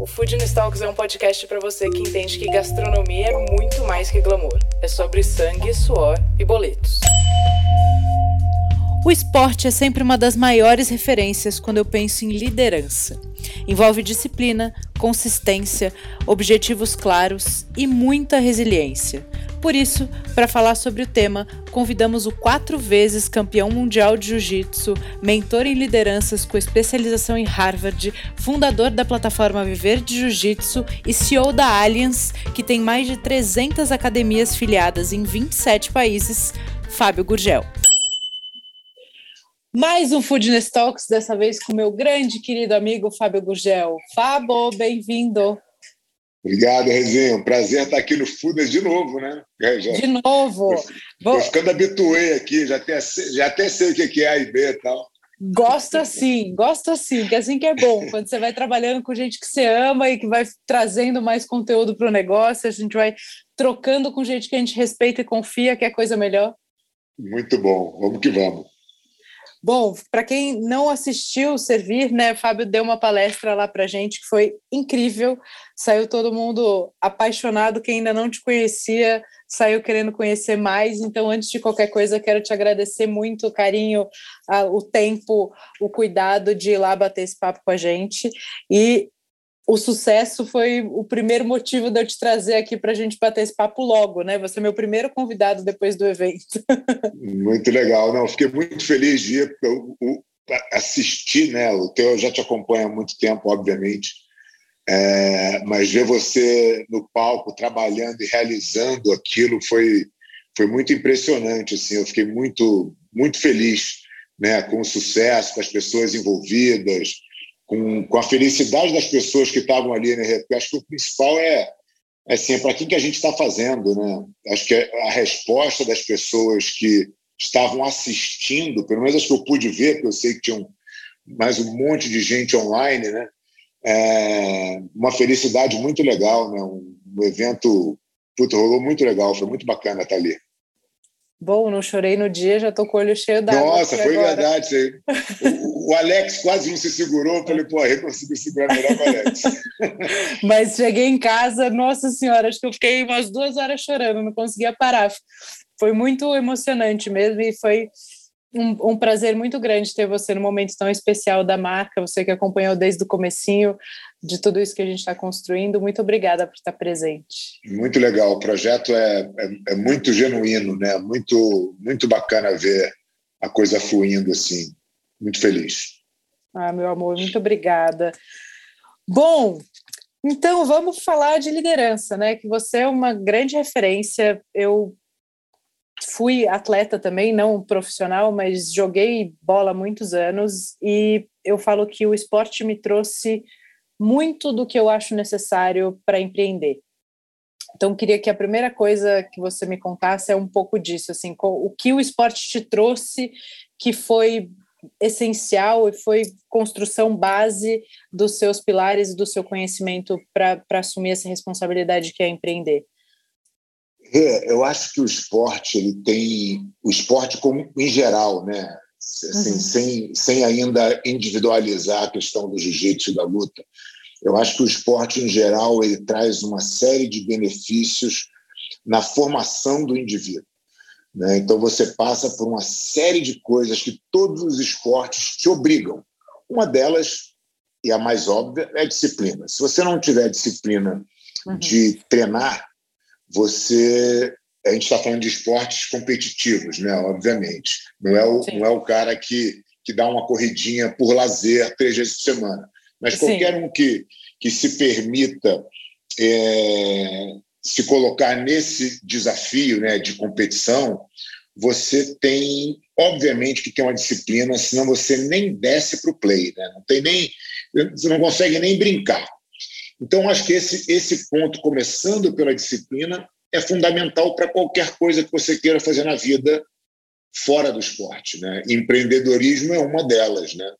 O Food Talks é um podcast para você que entende que gastronomia é muito mais que glamour. É sobre sangue, suor e boletos. O esporte é sempre uma das maiores referências quando eu penso em liderança. Envolve disciplina, consistência, objetivos claros e muita resiliência. Por isso, para falar sobre o tema, convidamos o quatro vezes campeão mundial de jiu-jitsu, mentor em lideranças com especialização em Harvard, fundador da plataforma Viver de Jiu-Jitsu e CEO da Allianz, que tem mais de 300 academias filiadas em 27 países, Fábio Gurgel. Mais um Foodness Talks, dessa vez com meu grande querido amigo Fábio Gurgel. Fábio, bem-vindo. Obrigado, Rezinho. Prazer estar aqui no Fudas de novo, né? Já, de novo. Estou ficando habituei aqui, já até, já até sei o que é A e B e tal. Gosto assim, gosto assim, que é assim que é bom. Quando você vai trabalhando com gente que você ama e que vai trazendo mais conteúdo para o negócio, a gente vai trocando com gente que a gente respeita e confia, que é coisa melhor. Muito bom, vamos que vamos. Bom, para quem não assistiu Servir, né, Fábio deu uma palestra lá para gente que foi incrível. Saiu todo mundo apaixonado. Quem ainda não te conhecia saiu querendo conhecer mais. Então, antes de qualquer coisa, quero te agradecer muito o carinho, o tempo, o cuidado de ir lá bater esse papo com a gente. E o sucesso foi o primeiro motivo de eu te trazer aqui para a gente bater esse papo logo, né? Você é meu primeiro convidado depois do evento. Muito legal, não? Fiquei muito feliz de ir, assistir, né? O teu eu já te acompanho há muito tempo, obviamente, é, mas ver você no palco trabalhando e realizando aquilo foi foi muito impressionante, assim. Eu fiquei muito muito feliz, né? Com o sucesso, com as pessoas envolvidas com, com a felicidade das pessoas que estavam ali, né? Acho que o principal é, é assim, é para quem que a gente está fazendo, né? Acho que é a resposta das pessoas que estavam assistindo, pelo menos as que eu pude ver, porque eu sei que tinham mais um monte de gente online, né? É uma felicidade muito legal, né? Um, um evento, puto, rolou muito legal, foi muito bacana estar ali. Bom, não chorei no dia, já estou com o olho cheio d'água. Nossa, foi agora. verdade. O, o, Alex quase não se segurou. Eu falei, pô, eu consegui segurar melhor o Alex. Mas cheguei em casa, nossa senhora, acho que eu fiquei umas duas horas chorando, não conseguia parar. Foi muito emocionante mesmo e foi um, um, prazer muito grande ter você no momento tão especial da marca, você que acompanhou desde o comecinho de tudo isso que a gente está construindo. Muito obrigada por estar presente. Muito legal, o projeto é, é, é, muito genuíno, né? Muito, muito bacana ver a coisa fluindo assim. Muito feliz. Ah, meu amor, muito obrigada. Bom, então vamos falar de liderança, né? Que você é uma grande referência. Eu fui atleta também, não profissional, mas joguei bola há muitos anos e eu falo que o esporte me trouxe muito do que eu acho necessário para empreender. Então, queria que a primeira coisa que você me contasse é um pouco disso, assim, o que o esporte te trouxe que foi essencial e foi construção base dos seus pilares e do seu conhecimento para assumir essa responsabilidade que é empreender. É, eu acho que o esporte ele tem o esporte como em geral, né? Assim, uhum. sem, sem ainda individualizar a questão do jiu-jitsu e da luta. Eu acho que o esporte em geral ele traz uma série de benefícios na formação do indivíduo. Né? Então você passa por uma série de coisas que todos os esportes te obrigam. Uma delas, e a mais óbvia, é a disciplina. Se você não tiver disciplina uhum. de treinar, você a gente está falando de esportes competitivos, né? Obviamente, não é o, não é o cara que, que dá uma corridinha por lazer três vezes por semana, mas Sim. qualquer um que, que se permita é, se colocar nesse desafio, né, de competição, você tem, obviamente, que ter uma disciplina, senão você nem desce para o play, né? Não tem nem, você não consegue nem brincar. Então, acho que esse, esse ponto, começando pela disciplina, é fundamental para qualquer coisa que você queira fazer na vida fora do esporte. Né? Empreendedorismo é uma delas, né?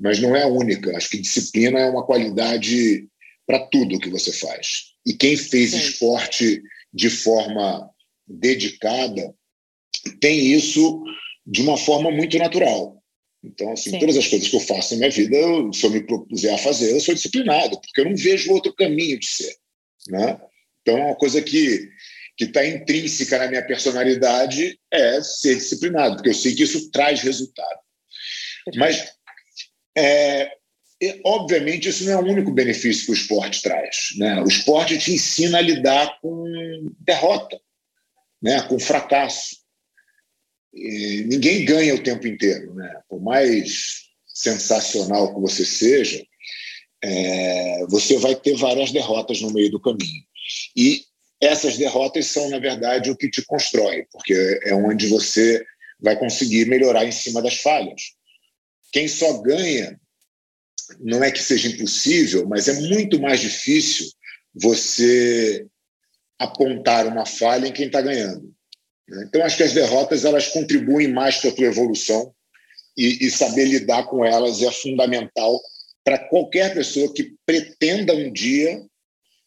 Mas não é a única. Acho que disciplina é uma qualidade para tudo que você faz. E quem fez Sim. esporte de forma dedicada tem isso de uma forma muito natural. Então, assim, Sim. todas as coisas que eu faço na minha vida, eu, se eu me propuser a fazer, eu sou disciplinado, porque eu não vejo outro caminho de ser. Né? Então, é uma coisa que que está intrínseca na minha personalidade é ser disciplinado, porque eu sei que isso traz resultado. Mas, é, obviamente, isso não é o único benefício que o esporte traz. Né? O esporte te ensina a lidar com derrota, né? com fracasso. E ninguém ganha o tempo inteiro. Né? Por mais sensacional que você seja, é, você vai ter várias derrotas no meio do caminho. E essas derrotas são, na verdade, o que te constrói, porque é onde você vai conseguir melhorar em cima das falhas. Quem só ganha, não é que seja impossível, mas é muito mais difícil você apontar uma falha em quem está ganhando. Né? Então, acho que as derrotas elas contribuem mais para a tua evolução e, e saber lidar com elas é fundamental para qualquer pessoa que pretenda um dia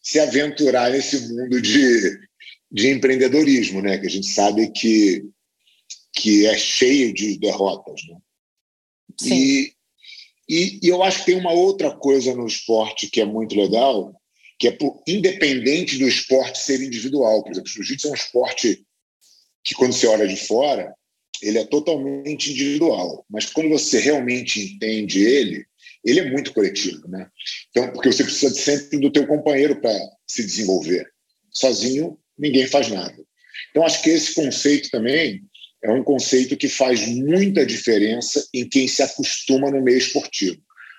se aventurar nesse mundo de, de empreendedorismo, né? que a gente sabe que, que é cheio de derrotas. Né? E, e, e, eu acho que tem uma outra coisa no esporte que é muito legal, que é por, independente do esporte ser individual. Por exemplo, o jiu-jitsu é um esporte que, quando você olha de fora, ele é totalmente individual. Mas quando você realmente entende ele, ele é muito coletivo, né? Então, porque você precisa sempre do teu companheiro para se desenvolver. Sozinho, ninguém faz nada. Então, acho que esse conceito também é um conceito que faz muita diferença em quem se acostuma no meio esportivo.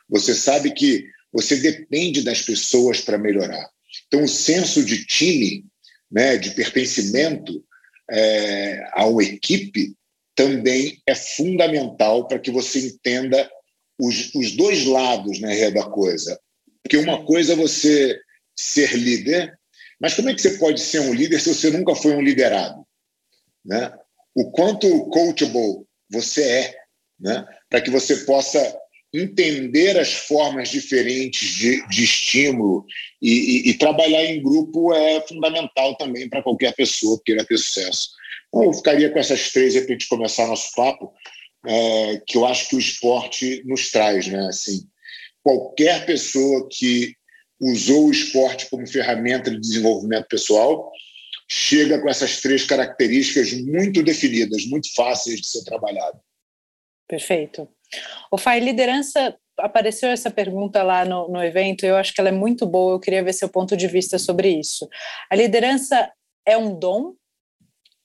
Você sabe que você depende das pessoas para melhorar. Então, o senso de time, né, de pertencimento é, a uma equipe, também é fundamental para que você entenda os, os dois lados né, da coisa. Porque uma coisa é você ser líder, mas como é que você pode ser um líder se você nunca foi um liderado? Né? O quanto coachable você é, né? para que você possa entender as formas diferentes de, de estímulo e, e, e, trabalhar em grupo é fundamental também para qualquer pessoa que queira ter sucesso. Então, eu ficaria com essas três, de repente, começar nosso papo é, que eu acho que o esporte nos traz, né? Assim, qualquer pessoa que usou o esporte como ferramenta de desenvolvimento pessoal chega com essas três características muito definidas, muito fáceis de ser trabalhado. Perfeito. O Fai, liderança, apareceu essa pergunta lá no, no evento, eu acho que ela é muito boa, eu queria ver seu ponto de vista sobre isso. A liderança é um dom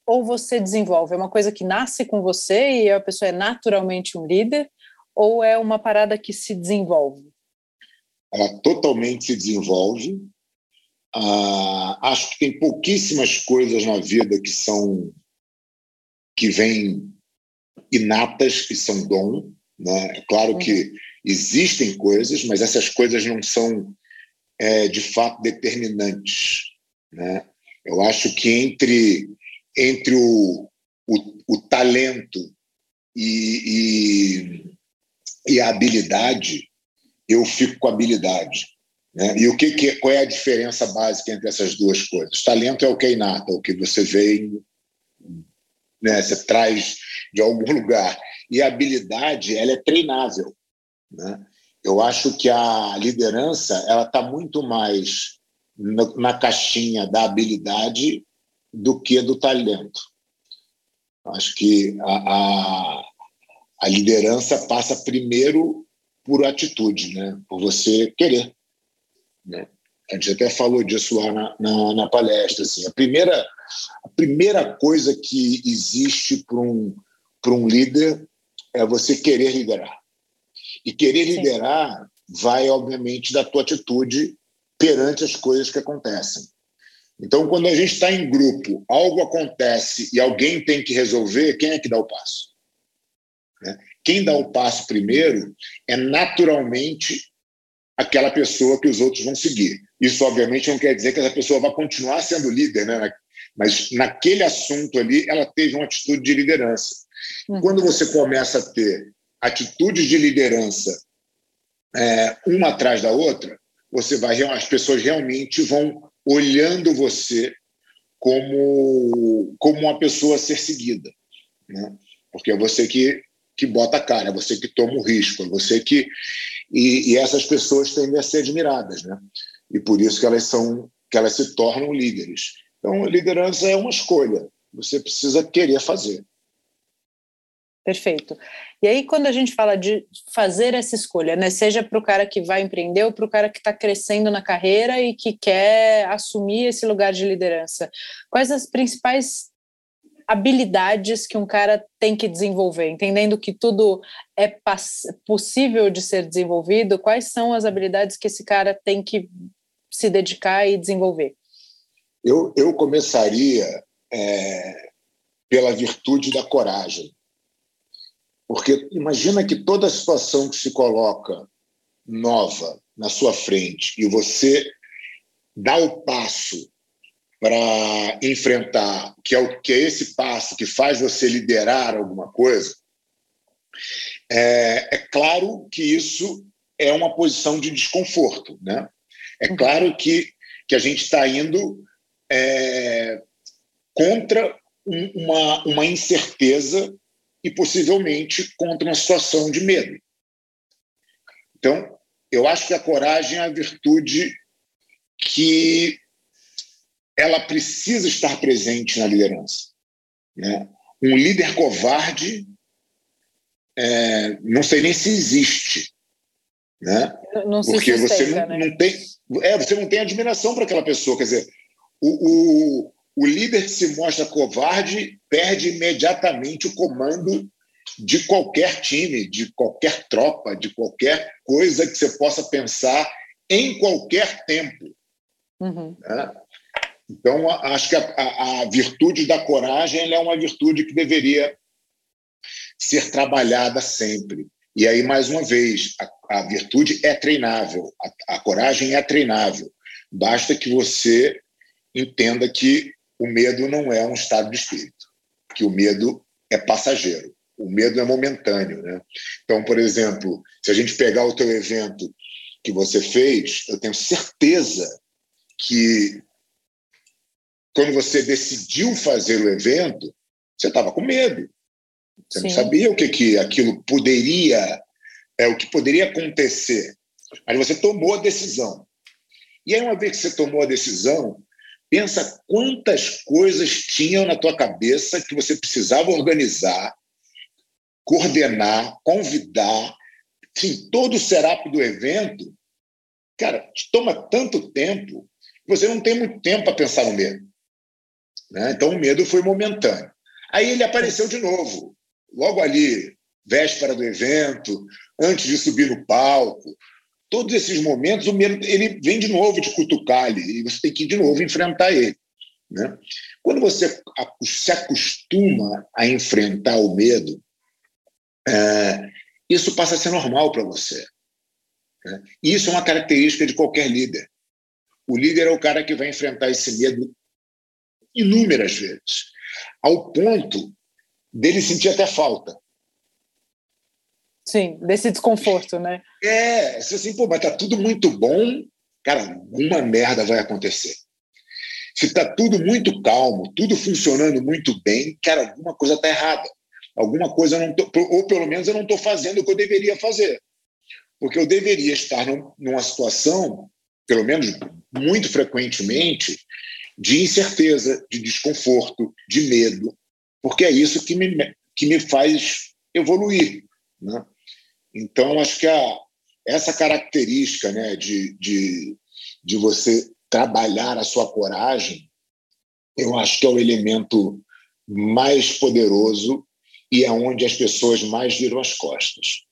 ou você desenvolve? É uma coisa que nasce com você e a pessoa é naturalmente um líder? Ou é uma parada que se desenvolve? Ela totalmente se desenvolve. Ah, acho que tem pouquíssimas coisas na vida que são que vêm inatas, que são dom. Né? É claro uhum. que existem coisas, mas essas coisas não são é, de fato determinantes. Né? Eu acho que entre entre o, o, o talento e, e, e, a habilidade, eu fico com a habilidade. Né? E o que, que qual é a diferença básica entre essas duas coisas? Talento é o que é inato, é o que você vê, né? você traz de algum lugar. E a habilidade, ela é treinável. Né? Eu acho que a liderança ela está muito mais na caixinha da habilidade do que do talento. Acho que a, a, a liderança passa primeiro por atitude, né? por você querer. Né? A gente até falou disso lá na, na, na palestra. Assim. A, primeira, a primeira coisa que existe para um, um líder é você querer liderar. E querer Sim. liderar vai, obviamente, da tua atitude perante as coisas que acontecem. Então, quando a gente está em grupo, algo acontece e alguém tem que resolver, quem é que dá o passo? Né? Quem dá o passo primeiro é naturalmente aquela pessoa que os outros vão seguir. Isso, obviamente, não quer dizer que essa pessoa vai continuar sendo líder né, mas naquele assunto ali ela teve uma atitude de liderança. Uhum. Quando você começa a ter atitudes de liderança é, uma atrás da outra, você vai as pessoas realmente vão olhando você como como uma pessoa a ser seguida, né? Porque é você que que bota a cara, é você que toma o risco, é você que e, e essas pessoas tendem a ser admiradas, né? E por isso que elas são que elas se tornam líderes. Então, liderança é uma escolha. Você precisa querer fazer. Perfeito. E aí, quando a gente fala de fazer essa escolha, né, seja para o cara que vai empreender ou para o cara que está crescendo na carreira e que quer assumir esse lugar de liderança, quais as principais habilidades que um cara tem que desenvolver, entendendo que tudo é possível de ser desenvolvido, quais são as habilidades que esse cara tem que se dedicar e desenvolver? Eu, eu começaria é, pela virtude da coragem. Porque imagina que toda situação que se coloca nova na sua frente e você dá o passo para enfrentar, que é, o, que é esse passo que faz você liderar alguma coisa, é, é claro que isso é uma posição de desconforto. Né? É uhum. claro que, que a gente está indo é, contra um, uma, uma incerteza e possivelmente contra uma situação de medo. Então, eu acho que a coragem é a virtude que ela precisa estar presente na liderança. Né? Um líder covarde, é, não sei nem se existe, né? Não se porque você não, né? não, tem, é, você não tem admiração para aquela pessoa. Quer dizer, o, o, o líder que se mostra covarde perde imediatamente o comando de qualquer time, de qualquer tropa, de qualquer coisa que você possa pensar em qualquer tempo. Uhum. Né? Então, acho que a, a, a, virtude da coragem é uma virtude que deveria ser trabalhada sempre. E aí, mais uma vez, a, a virtude é treinável, a, coragem é treinável. Basta que você entenda que o medo não é um estado de espírito, que o medo é passageiro, o medo é momentâneo. Né? Então, por exemplo, se a gente pegar o teu evento que você fez, eu tenho certeza que quando você decidiu fazer o evento, você estava com medo. Você Sim. não sabia o que, que aquilo poderia, é o que poderia acontecer. Aí você tomou a decisão. E aí, uma vez que você tomou a decisão, Pensa quantas coisas tinham na tua cabeça que você precisava organizar, coordenar, convidar, enfim, todo o setup do evento. Cara, toma tanto tempo que você não tem muito tempo para pensar no medo. Né? Então, o medo foi momentâneo. Aí ele apareceu de novo, logo ali, véspera do evento, antes de subir no palco, todos esses momentos, o medo ele vem de novo de cutucar ali, e você tem que de novo enfrentar ele. Né? Quando você se acostuma a enfrentar o medo, é, isso passa a ser normal para você. Né? E isso é uma característica de qualquer líder. O líder é o cara que vai enfrentar esse medo inúmeras vezes, ao ponto dele sentir até falta. Sim, desse desconforto, né? É, assim, pô, mas tá tudo muito bom, cara, alguma merda vai acontecer. Se tá tudo muito calmo, tudo funcionando muito bem, cara, alguma coisa tá errada. Alguma coisa eu não tô, ou pelo menos eu não estou fazendo o que eu deveria fazer. Porque eu deveria estar num, numa situação, pelo menos muito frequentemente, de incerteza, de desconforto, de medo, porque é isso que me, que me faz evoluir. Né? Então, acho que a, essa característica né, de, de, de você trabalhar a sua coragem, eu acho que é o elemento mais poderoso e é onde as pessoas mais viram as costas.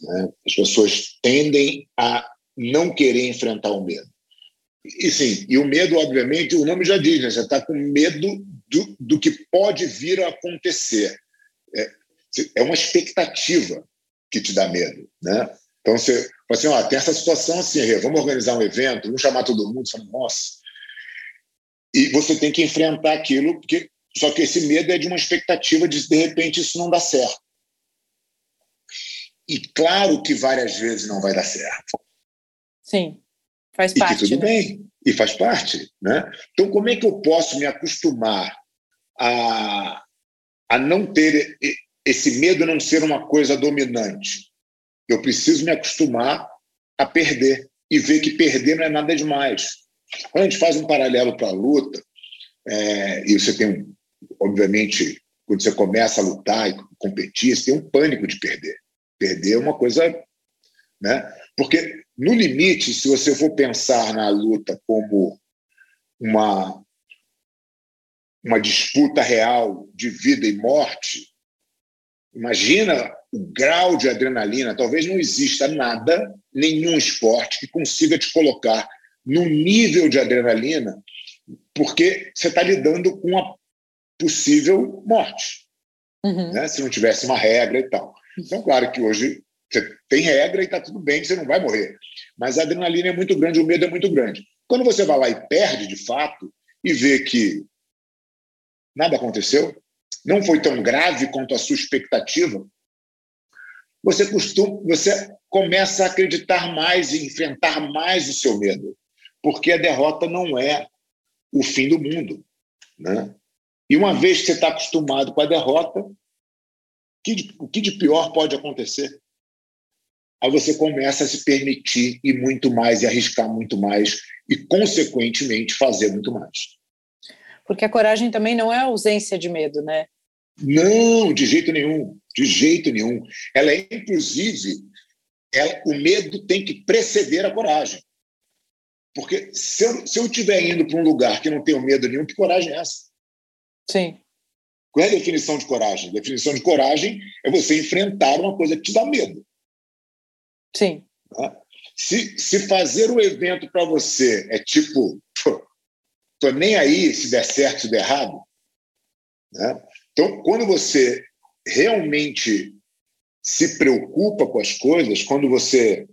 Né? As pessoas tendem a não querer enfrentar o medo. E sim, e o medo, obviamente, o nome já diz, né? você está com medo do, do que pode vir a acontecer. É, é uma expectativa que te dá medo, né? Então você assim, ó, tem essa situação assim, vamos organizar um evento, vamos chamar todo mundo, fala, nossa, e você tem que enfrentar aquilo, porque só que esse medo é de uma expectativa de de repente isso não dá certo. E claro que várias vezes não vai dar certo. Sim, faz parte. E tudo né? bem, e faz parte. Né? Então, como é que eu posso me acostumar a, a não ter esse medo não ser uma coisa dominante? Eu preciso me acostumar a perder e ver que perder não é nada demais. Quando a gente faz um paralelo para a luta, é, e você tem, obviamente, quando você começa a lutar e competir, você tem um pânico de perder. Perder é uma coisa. Né? Porque, no limite, se você for pensar na luta como uma, uma disputa real de vida e morte, imagina o grau de adrenalina. Talvez não exista nada, nenhum esporte que consiga te colocar no nível de adrenalina, porque você está lidando com a possível morte, uhum. né? se não tivesse uma regra e tal. Então, claro que hoje você tem regra e está tudo bem, você não vai morrer. Mas a adrenalina é muito grande, o medo é muito grande. Quando você vai lá e perde de fato e vê que nada aconteceu, não foi tão grave quanto a sua expectativa, você costuma, você começa a acreditar mais e enfrentar mais o seu medo, porque a derrota não é o fim do mundo, né? E uma vez que você está acostumado com a derrota, o que de pior pode acontecer? Aí você começa a se permitir e muito mais, e arriscar muito mais, e, consequentemente, fazer muito mais. Porque a coragem também não é ausência de medo, né? Não, de jeito nenhum. De jeito nenhum. Ela é, inclusive, ela, o medo tem que preceder a coragem. Porque se eu, se eu estiver indo para um lugar que não tenho medo nenhum, que coragem é essa? Sim. Qual é a definição de coragem? A definição de coragem é você enfrentar uma coisa que te dá medo. Sim. Tá? Se, se fazer o evento para você é tipo, tô nem aí se der certo, se der errado. Né? Então, quando você realmente se preocupa com as coisas, quando você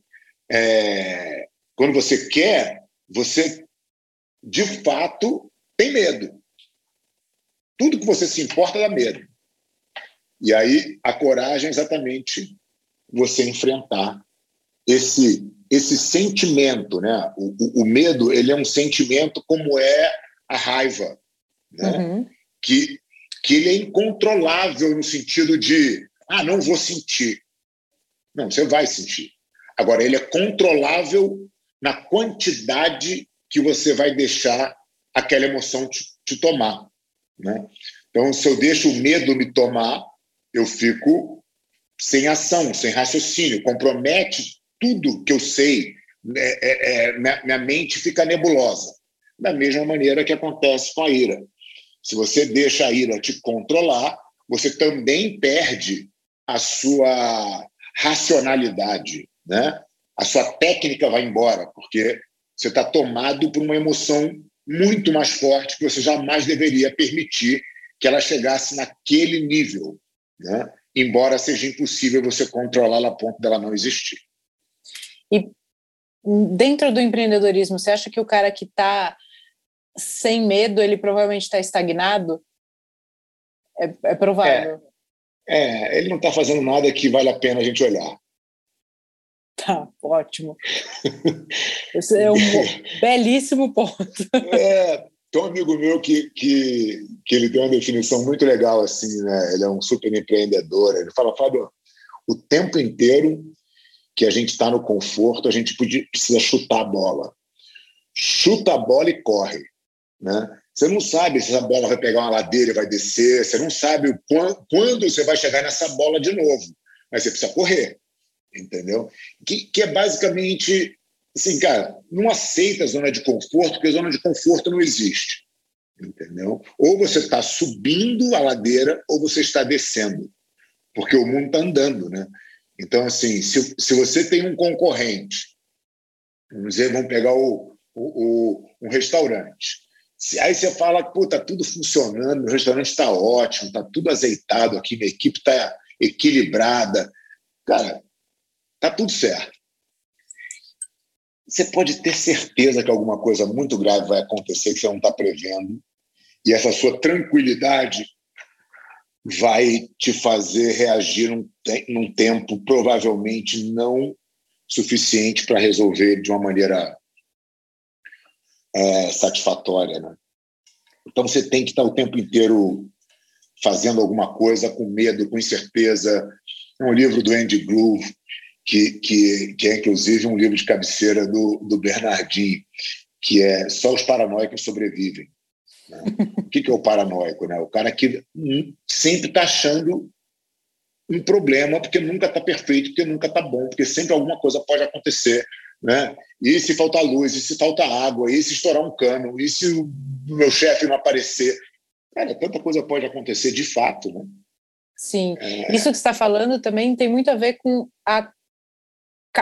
é, quando você quer, você de fato tem medo. Tudo que você se importa dá medo. E aí a coragem é exatamente você enfrentar esse esse sentimento, né? O, o, o medo ele é um sentimento como é a raiva, né? Uhum. Que que ele é incontrolável no sentido de ah não vou sentir, não você vai sentir. Agora ele é controlável na quantidade que você vai deixar aquela emoção te, te tomar. Né? Então, se eu deixo o medo me tomar, eu fico sem ação, sem raciocínio, compromete tudo que eu sei, é, é, é, minha, minha mente fica nebulosa. Da mesma maneira que acontece com a ira. Se você deixa a ira te controlar, você também perde a sua racionalidade, né? A sua técnica vai embora, porque você está tomado por uma emoção muito mais forte que você jamais deveria permitir que ela chegasse naquele nível, né? embora seja impossível você controlá-la a ponto dela não existir. E dentro do empreendedorismo, você acha que o cara que está sem medo, ele provavelmente está estagnado? É, é provável. É, é, ele não está fazendo nada que vale a pena a gente olhar. Tá, ótimo. Esse é um belíssimo ponto. É, tem um amigo meu que, que, que ele tem uma definição muito legal, assim, né? Ele é um super empreendedor. Ele fala, Fábio, o tempo inteiro que a gente está no conforto, a gente precisa chutar a bola. Chuta a bola e corre, né? Você não sabe se essa bola vai pegar uma ladeira e vai descer, você não sabe quando, quando você vai chegar nessa bola de novo, mas você precisa correr entendeu? Que, que é basicamente assim, cara, não aceita a zona de conforto, porque a zona de conforto não existe, entendeu? Ou você está subindo a ladeira ou você está descendo, porque o mundo está andando, né? Então, assim, se, se você tem um concorrente, vamos dizer, vamos pegar o, o, o um restaurante, aí você fala, pô, tá tudo funcionando, o restaurante está ótimo, tá tudo azeitado aqui, minha equipe está equilibrada. Cara, Tá tudo certo. você pode ter certeza que alguma coisa muito grave vai acontecer que você não está prevendo. E essa sua tranquilidade vai te fazer reagir num, num tempo provavelmente não suficiente para resolver de uma maneira é, satisfatória. Né? Então você tem que estar o tempo inteiro fazendo alguma coisa com medo, com incerteza. É um livro do Andy Groove, que, que, que é inclusive um livro de cabeceira do, do Bernardinho, que é Só os Paranoicos Sobrevivem. Né? O que, que é o paranoico? Né? O cara que sempre está achando um problema, porque nunca está perfeito, porque nunca está bom, porque sempre alguma coisa pode acontecer. Né? E se faltar luz, e se faltar água, e se estourar um cano, e se o meu chefe não aparecer. Cara, tanta coisa pode acontecer de fato. Né? Sim, é... isso que você está falando também tem muito a ver com a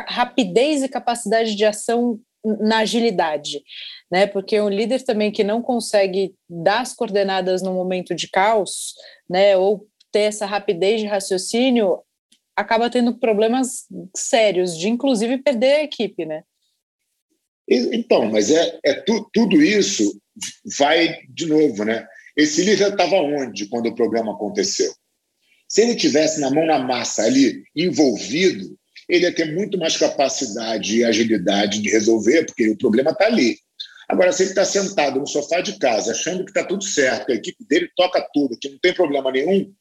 rapidez e capacidade de ação na agilidade, né? Porque um líder também que não consegue dar as coordenadas no momento de caos, né? Ou ter essa rapidez de raciocínio, acaba tendo problemas sérios, de inclusive perder a equipe, né? Então, mas é, é tu, tudo isso vai de novo, né? Esse líder estava onde quando o problema aconteceu? Se ele tivesse na mão na massa ali, envolvido, ele ia ter muito mais capacidade e agilidade de resolver, porque o problema está ali. Agora, se ele está sentado no sofá de casa, achando que está tudo certo, que a equipe dele toca tudo, que não tem problema nenhum,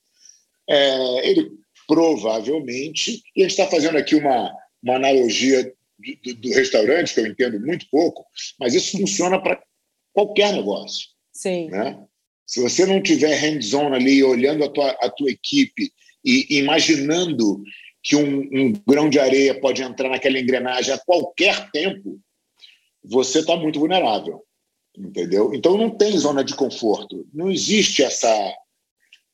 é, ele provavelmente, e a gente está fazendo aqui uma, uma analogia do, do, restaurante, que eu entendo muito pouco, mas isso funciona para qualquer negócio. Sim. Né? Se você não tiver hands-on ali, olhando a tua, a tua equipe e imaginando que um, um grão de areia pode entrar naquela engrenagem a qualquer tempo, você está muito vulnerável, entendeu? Então não tem zona de conforto, não existe essa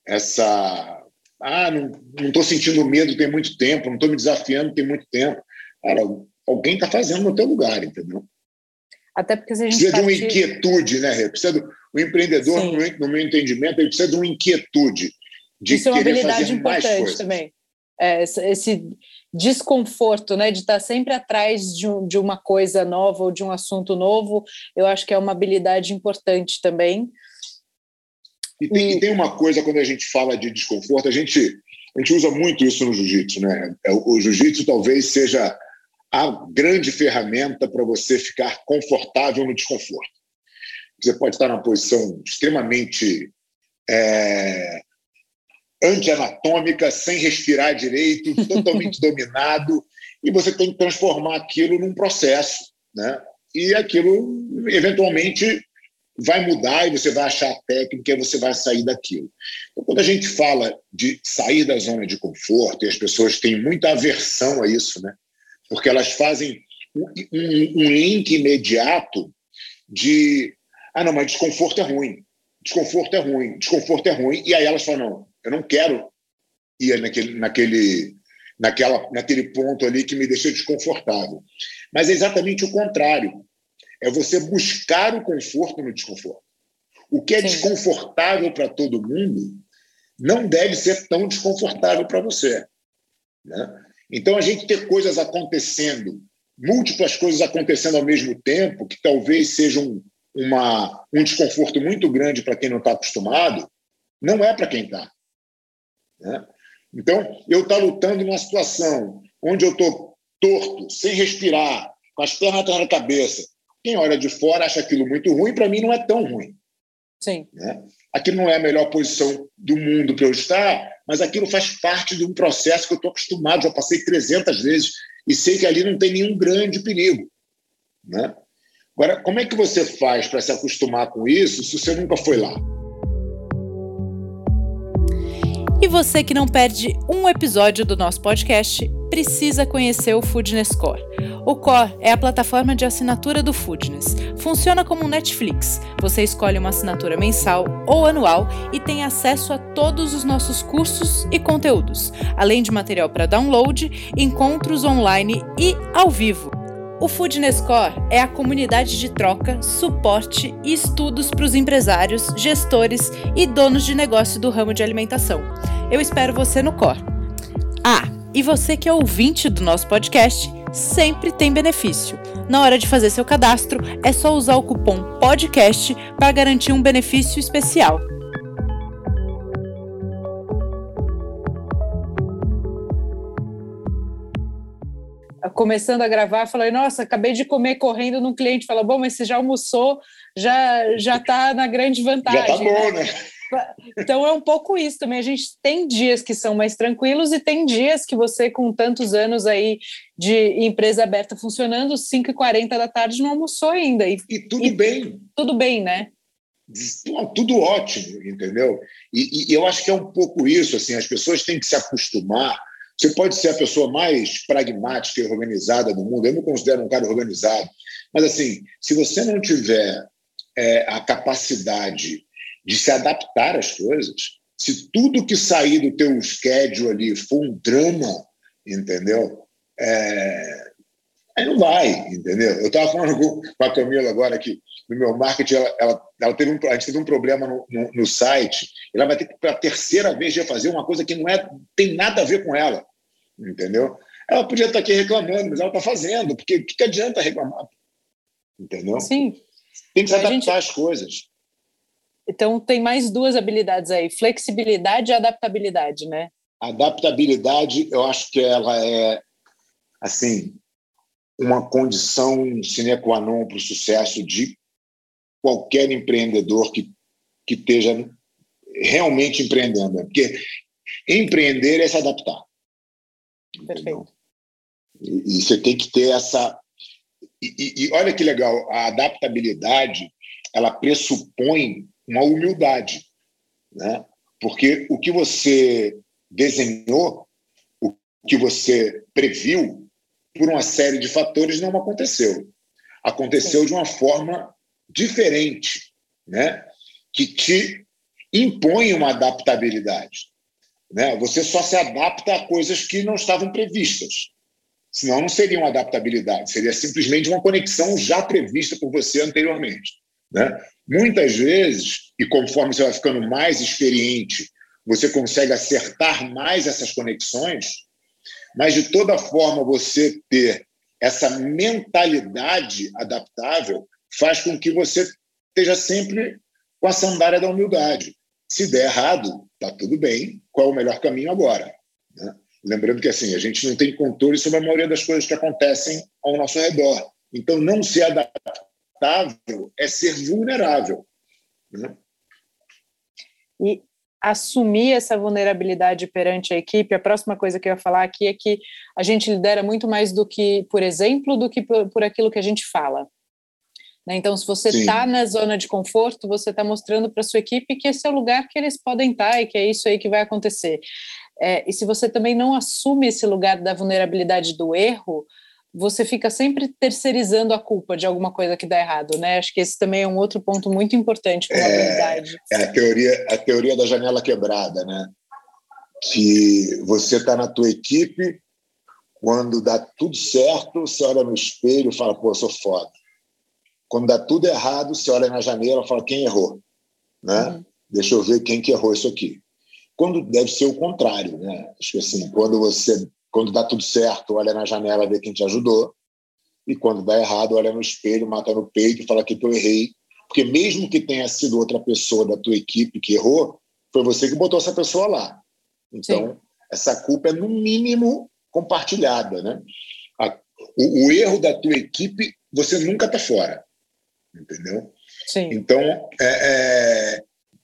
essa ah não estou sentindo medo tem muito tempo, não estou me desafiando tem muito tempo, cara, alguém está fazendo no teu lugar, entendeu? Até porque a gente precisa de uma inquietude, né? Precisa do, o empreendedor, no meu, no meu, entendimento, ele precisa de uma inquietude de Isso é uma habilidade importante também é, esse desconforto, né, de estar sempre atrás de, um, de uma coisa nova ou de um assunto novo, eu acho que é uma habilidade importante também. E tem, e... e tem uma coisa quando a gente fala de desconforto, a gente, a gente usa muito isso no jiu-jitsu, né? É, o jiu-jitsu talvez seja a grande ferramenta para você ficar confortável no desconforto. Você pode estar numa posição extremamente é, antianatômica, sem respirar direito, totalmente dominado, e você tem que transformar aquilo num processo, né? E aquilo eventualmente vai mudar e você vai achar a técnica e você vai sair daquilo. Então, quando a gente fala de sair da zona de conforto, e as pessoas têm muita aversão a isso, né? Porque elas fazem um, um, um link imediato de ah, não, mas desconforto é ruim. Desconforto é ruim, desconforto é ruim. E aí elas falam, não, eu não quero ir naquele, naquele, naquela, naquele ponto ali que me deixa desconfortável. Mas é exatamente o contrário. É você buscar o conforto no desconforto. O que é Sim. desconfortável para todo mundo não deve ser tão desconfortável para você. Né? Então, a gente ter coisas acontecendo, múltiplas coisas acontecendo ao mesmo tempo, que talvez sejam uma, um desconforto muito grande para quem não está acostumado, não é para quem está. Né? Então, eu estar tá lutando numa situação onde eu estou torto, sem respirar, com as pernas atrás da cabeça. Quem olha de fora acha aquilo muito ruim, para mim não é tão ruim. Sim. Né? Aquilo não é a melhor posição do mundo para eu estar, mas aquilo faz parte de um processo que eu estou acostumado, já passei 300 vezes e sei que ali não tem nenhum grande perigo. Né? Agora, como é que você faz para se acostumar com isso se você nunca foi lá? E você que não perde um episódio do nosso podcast, precisa conhecer o Foodness Core. O Core é a plataforma de assinatura do Foodness. Funciona como um Netflix. Você escolhe uma assinatura mensal ou anual e tem acesso a todos os nossos cursos e conteúdos, além de material para download, encontros online e ao vivo. O Foodness Core é a comunidade de troca, suporte e estudos para os empresários, gestores e donos de negócio do ramo de alimentação. Eu espero você no Core. Ah, e você que é ouvinte do nosso podcast, sempre tem benefício. Na hora de fazer seu cadastro, é só usar o cupom PODCAST para garantir um benefício especial. Começando a gravar, falei, nossa, acabei de comer correndo num cliente, fala, bom, mas você já almoçou, já já está na grande vantagem. Já tá bom, né? Então é um pouco isso também. A gente tem dias que são mais tranquilos e tem dias que você, com tantos anos aí de empresa aberta funcionando, 5h40 da tarde não almoçou ainda. E, e tudo e, bem. Tudo bem, né? Tudo ótimo, entendeu? E, e eu acho que é um pouco isso, assim, as pessoas têm que se acostumar você pode ser a pessoa mais pragmática e organizada do mundo. Eu me considero um cara organizado. Mas, assim, se você não tiver é, a capacidade de se adaptar às coisas, se tudo que sair do teu schedule ali for um drama, entendeu? É, aí não vai, entendeu? Eu estava falando com, a Camila agora que no meu marketing ela, ela, ela teve um, a gente teve um problema no, no, no site. Ela vai ter que, pela terceira vez, já fazer uma coisa que não é, tem nada a ver com ela, entendeu? Ela podia estar aqui reclamando, mas ela está fazendo, porque o que, que adianta reclamar? Entendeu? Sim. Tem que se adaptar gente... às coisas. Então, tem mais duas habilidades aí: flexibilidade e adaptabilidade, né? Adaptabilidade, eu acho que ela é, assim, uma condição sine qua non para o sucesso de qualquer empreendedor que, que esteja realmente empreendendo. Porque empreender é se adaptar. Perfeito. E, e você tem que ter essa. E, e, e, olha que legal, a adaptabilidade ela pressupõe uma humildade, né? Porque o que você desenhou, o que você previu, por uma série de fatores não aconteceu. Aconteceu Sim. de uma forma diferente, né? Que te impõe uma adaptabilidade, né? Você só se adapta a coisas que não estavam previstas. Senão não seria uma adaptabilidade, seria simplesmente uma conexão já prevista por você anteriormente. Né? Muitas vezes, e conforme você vai ficando mais experiente, você consegue acertar mais essas conexões, mas de toda forma você ter essa mentalidade adaptável faz com que você esteja sempre com a sandália da humildade. Se der errado, tá tudo bem. Qual é o melhor caminho agora? Né? Lembrando que assim a gente não tem controle sobre a maioria das coisas que acontecem ao nosso redor. Então, não ser adaptável é ser vulnerável. Né? E assumir essa vulnerabilidade perante a equipe, a próxima coisa que eu ia falar aqui é que a gente lidera muito mais do que por exemplo, do que por, por aquilo que a gente fala. Né? Então, se você está na zona de conforto, você está mostrando para sua equipe que esse é o lugar que eles podem estar tá e que é isso aí que vai acontecer. É, e se você também não assume esse lugar da vulnerabilidade do erro, você fica sempre terceirizando a culpa de alguma coisa que dá errado, né? Acho que esse também é um outro ponto muito importante com a é, habilidade. É a teoria, a teoria da janela quebrada, né? Que você está na tua equipe, quando dá tudo certo, você olha no espelho e fala, pô, eu sou foda. Quando dá tudo errado, você olha na janela e fala, quem errou? Né? Uhum. Deixa eu ver quem que errou isso aqui. Quando deve ser o contrário, né? Acho que assim, quando você quando dá tudo certo, olha na janela, vê quem te ajudou. E quando dá errado, olha no espelho, mata no peito e fala que eu errei. Porque mesmo que tenha sido outra pessoa da tua equipe que errou, foi você que botou essa pessoa lá. Então, Sim. essa culpa é no mínimo compartilhada, né? A, o, o, erro da tua equipe, você nunca está fora, entendeu? Sim. Então, é, é,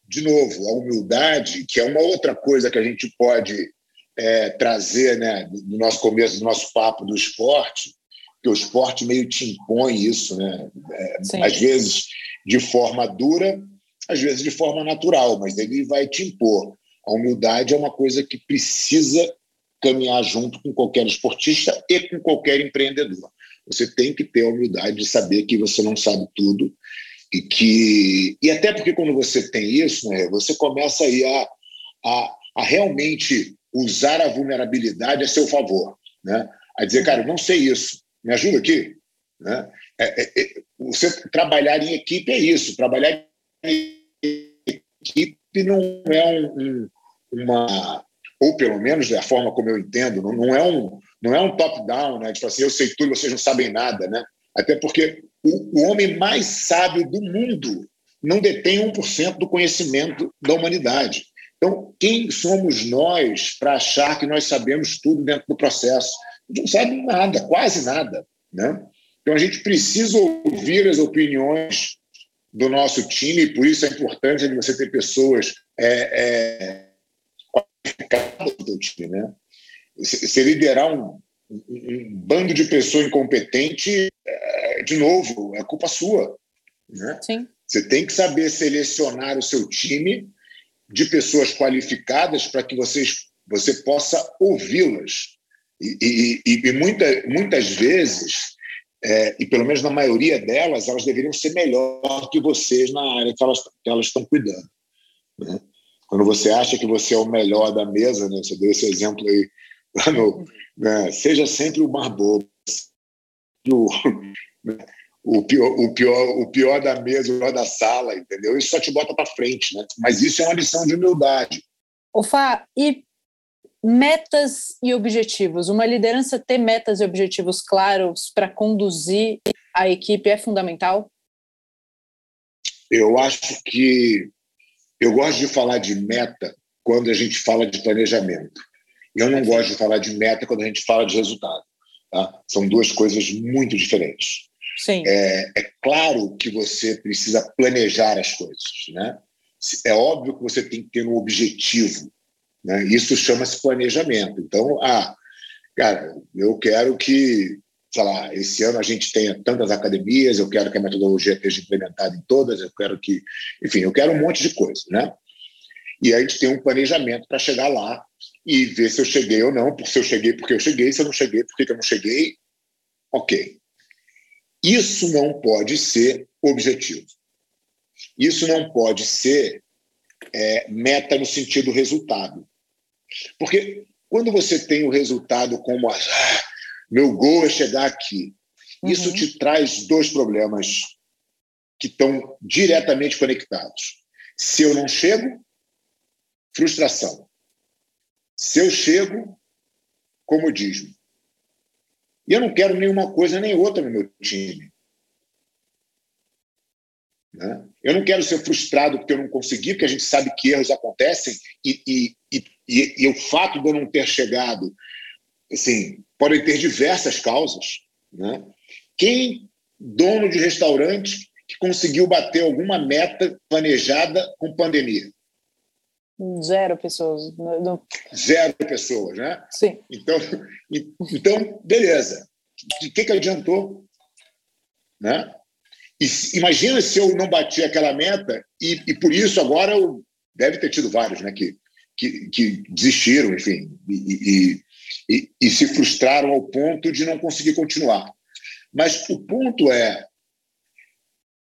de novo, a humildade, que é uma outra coisa que a gente pode é, trazer, né, no nosso começo do nosso papo do esporte, que o esporte meio te impõe isso, né? É, às vezes de forma dura, às vezes de forma natural, mas ele vai te impor. A humildade é uma coisa que precisa caminhar junto com qualquer esportista e com qualquer empreendedor. Você tem que ter a humildade de saber que você não sabe tudo e que e até porque quando você tem isso, né, você começa aí a, a, a realmente usar a vulnerabilidade a seu favor, né? A dizer, cara, não sei isso, me ajuda aqui, né? É, é, é, você trabalhar em equipe é isso, trabalhar em equipe não é um, um, uma ou pelo menos da forma como eu entendo, não, não é um não é um top down, né? Tipo assim, eu sei tudo, vocês não sabem nada, né? Até porque o, o homem mais sábio do mundo não detém 1% do conhecimento da humanidade. Então, quem somos nós para achar que nós sabemos tudo dentro do processo? A gente não sabe nada, quase nada. Né? Então, a gente precisa ouvir as opiniões do nosso time, e por isso a importância de você ter pessoas é, é, qualificadas do time. Né? Se, liderar um, um, bando de pessoas incompetentes, é, de novo, é culpa sua. Né? Sim. Você tem que saber selecionar o seu time de pessoas qualificadas para que vocês, você possa ouvi-las. E, e, e muita, muitas vezes, é, e pelo menos na maioria delas, elas deveriam ser melhor que vocês na área que elas, que elas estão cuidando. Né? Quando você acha que você é o melhor da mesa, né? você deu esse exemplo aí, no, né? seja sempre o Barbosa, o, né? o pior, o pior, o pior da mesa, o pior da sala, entendeu? Isso só te bota para frente, né? Mas isso é uma lição de humildade. O Fá, e metas e objetivos. Uma liderança ter metas e objetivos claros para conduzir a equipe é fundamental? Eu acho que eu gosto de falar de meta quando a gente fala de planejamento. Eu não gosto de falar de meta quando a gente fala de resultado. Tá? São duas coisas muito diferentes. Sim. É, é claro que você precisa planejar as coisas, né? É óbvio que você tem que ter um objetivo, né? Isso chama-se planejamento. Então, ah, cara, eu quero que, sei lá, esse ano a gente tenha tantas academias, eu quero que a metodologia esteja implementada em todas, eu quero que, enfim, eu quero um monte de coisa, né? E aí a gente tem um planejamento para chegar lá e ver se eu cheguei ou não, se eu cheguei porque eu cheguei, se eu não cheguei porque eu não cheguei, ok. Isso não pode ser objetivo. Isso não pode ser é, meta no sentido resultado. Porque quando você tem o resultado como ah, meu gol é chegar aqui, uhum. isso te traz dois problemas que estão diretamente conectados. Se eu não chego, frustração. Se eu chego, comodismo. E eu não quero nenhuma coisa nem outra no meu time. Né? Eu não quero ser frustrado porque eu não consegui, porque a gente sabe que erros acontecem e, e, e, e o fato de eu não ter chegado, assim, podem ter diversas causas. Né? Quem, dono de restaurante, que conseguiu bater alguma meta planejada com pandemia? Zero pessoas. No... Zero pessoas, né? Sim. Então, então beleza. De que, que adiantou? Né? E, imagina se eu não bati aquela meta e, e por isso agora eu, deve ter tido vários né, que, que, que desistiram, enfim, e, e, e se frustraram ao ponto de não conseguir continuar. Mas o ponto é,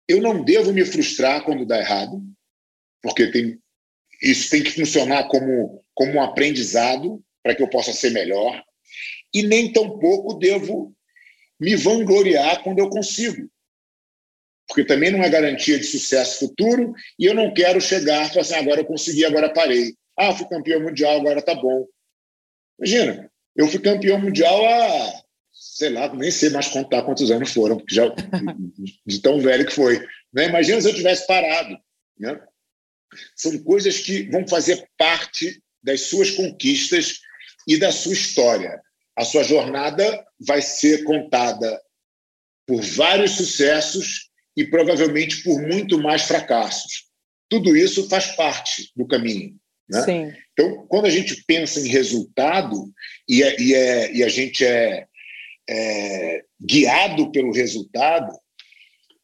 eu não devo me frustrar quando dá errado, porque tem isso tem que funcionar como, como um aprendizado para que eu possa ser melhor. E nem tampouco devo me vangloriar quando eu consigo. Porque também não é garantia de sucesso futuro e eu não quero chegar e falar assim, agora eu consegui, agora parei. Ah, fui campeão mundial, agora tá bom. Imagina, eu fui campeão mundial há, sei lá, nem sei mais contar quantos anos foram, porque já de tão velho que foi. Né? Imagina se eu tivesse parado. Né? São coisas que vão fazer parte das suas conquistas e da sua história. A sua jornada vai ser contada por vários sucessos e provavelmente por muito mais fracassos. Tudo isso faz parte do caminho. Né? Então, quando a gente pensa em resultado e, é, e, é, e a gente é, é guiado pelo resultado,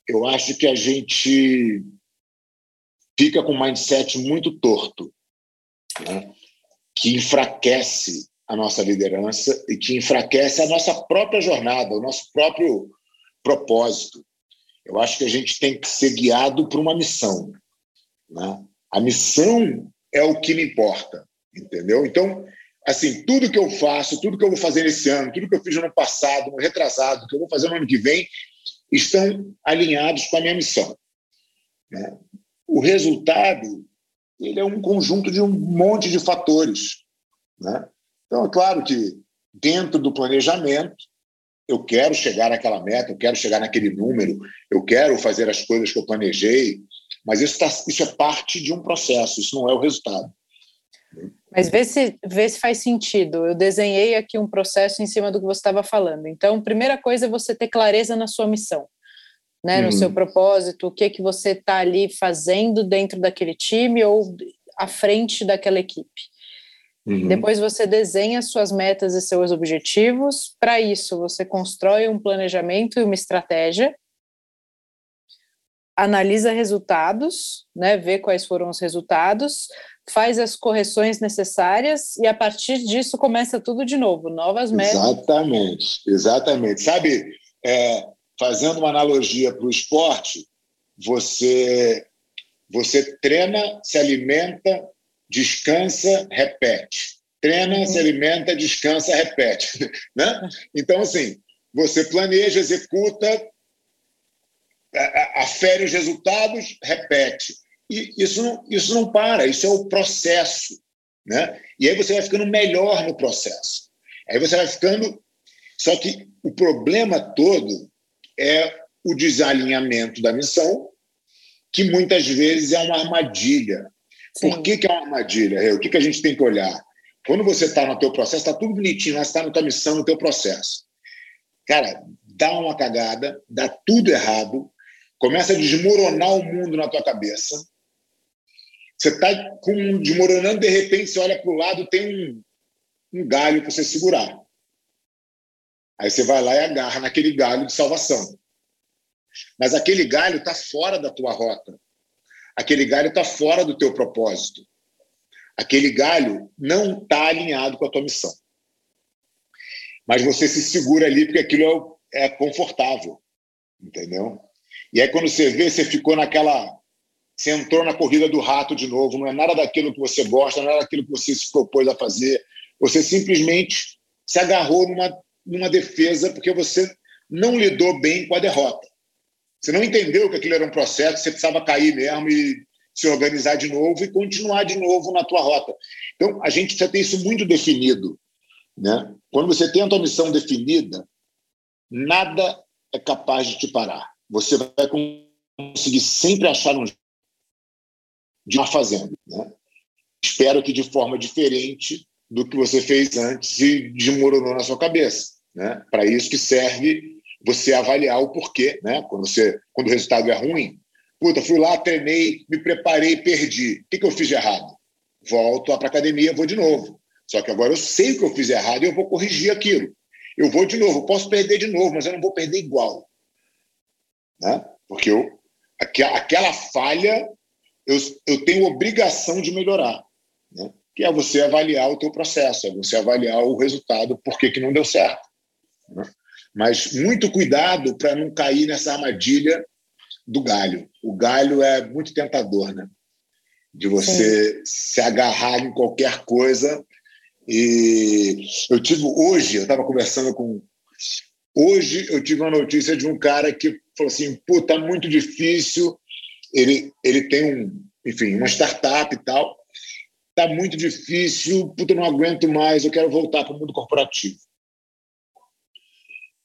eu acho que a gente fica com um mindset muito torto, né? que enfraquece a nossa liderança e que enfraquece a nossa própria jornada, o nosso próprio propósito. Eu acho que a gente tem que ser guiado por uma missão. Né? A missão é o que me importa, entendeu? Então, assim, tudo que eu faço, tudo que eu vou fazer esse ano, tudo que eu fiz no ano passado, no retrasado, que eu vou fazer no ano que vem, estão alinhados com a minha missão. Né? O resultado ele é um conjunto de um monte de fatores. Né? Então, é claro que dentro do planejamento, eu quero chegar naquela meta, eu quero chegar naquele número, eu quero fazer as coisas que eu planejei, mas isso, tá, isso é parte de um processo, isso não é o resultado. Mas vê se, vê se faz sentido. Eu desenhei aqui um processo em cima do que você estava falando. Então, primeira coisa é você ter clareza na sua missão, né? no seu uhum. propósito, o que, que você está ali fazendo dentro daquele time ou à frente daquela equipe. Uhum. Depois você desenha suas metas e seus objetivos. Para isso, você constrói um planejamento e uma estratégia analisa resultados, né, vê quais foram os resultados, faz as correções necessárias e a partir disso começa tudo de novo, novas metas. Exatamente, exatamente. Sabe, é, fazendo uma analogia para o esporte, você você treina, se alimenta, descansa, repete. Treina, se uhum. alimenta, descansa, repete. Né? Então, assim, você planeja, executa, afere os resultados, repete. E isso não, isso não para, isso é o processo. Né? E aí você vai ficando melhor no processo. Aí você vai ficando. Só que o problema todo é o desalinhamento da missão, que muitas vezes é uma armadilha. Sim. Por que, que é uma armadilha? O que, que a gente tem que olhar? Quando você está no teu processo, está tudo bonitinho, você está na tua missão, no teu processo. Cara, dá uma cagada, dá tudo errado, começa a desmoronar o mundo na tua cabeça. Você está desmoronando, de repente você olha para o lado, tem um, um galho para você segurar. Aí você vai lá e agarra naquele galho de salvação. Mas aquele galho está fora da tua rota. Aquele galho está fora do teu propósito. Aquele galho não está alinhado com a tua missão. Mas você se segura ali porque aquilo é, é confortável, entendeu? E aí, quando você vê, você ficou naquela. Você entrou na corrida do rato de novo, não é nada daquilo que você gosta, não é nada daquilo que você se propôs a fazer. Você simplesmente se agarrou numa, numa defesa porque você não lidou bem com a derrota. Você não entendeu que aquilo era um processo, você precisava cair mesmo e se organizar de novo e continuar de novo na tua rota. Então, a gente precisa ter isso muito definido. Né? Quando você tem a tua missão definida, nada é capaz de te parar você vai conseguir sempre achar um de uma fazenda. Né? Espero que de forma diferente do que você fez antes e desmoronou na sua cabeça. Né? Para isso que serve você avaliar o porquê. Né? Quando, você, quando o resultado é ruim, puta, fui lá, treinei, me preparei, perdi. O que, que eu fiz de errado? Volto para a academia, vou de novo. Só que agora eu sei o que eu fiz errado e eu vou corrigir aquilo. Eu vou de novo, posso perder de novo, mas eu não vou perder igual né? porque eu, aquela falha eu, eu tenho obrigação de melhorar, né? que é você avaliar o teu processo, é você avaliar o resultado, por que, que não deu certo. Né? Mas muito cuidado para não cair nessa armadilha do galho. O galho é muito tentador, né? De você Sim. se agarrar em qualquer coisa. E eu tive hoje, eu estava conversando com. Hoje eu tive uma notícia de um cara que falou assim, pô, tá muito difícil. Ele, ele tem um, enfim, uma startup e tal. Tá muito difícil, puta, não aguento mais, eu quero voltar para o mundo corporativo.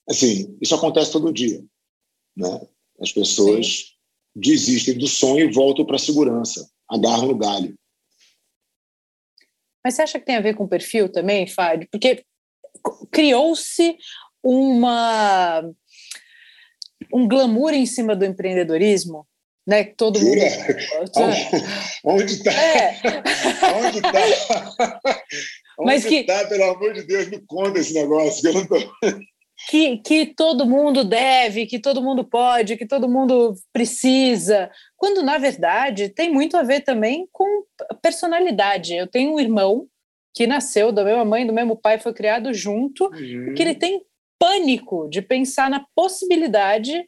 Assim, isso acontece todo dia, né? As pessoas Sim. desistem do sonho e voltam para a segurança, agarram no galho. Mas você acha que tem a ver com o perfil também, Fábio? Porque criou-se uma um glamour em cima do empreendedorismo, né? Que todo mundo. Onde está? É. Onde está? Mas que está, pelo amor de Deus, me conta esse negócio que eu não tô. Que, que todo mundo deve, que todo mundo pode, que todo mundo precisa, quando na verdade tem muito a ver também com personalidade. Eu tenho um irmão que nasceu da mesma mãe, do mesmo pai, foi criado junto, uhum. que ele tem pânico de pensar na possibilidade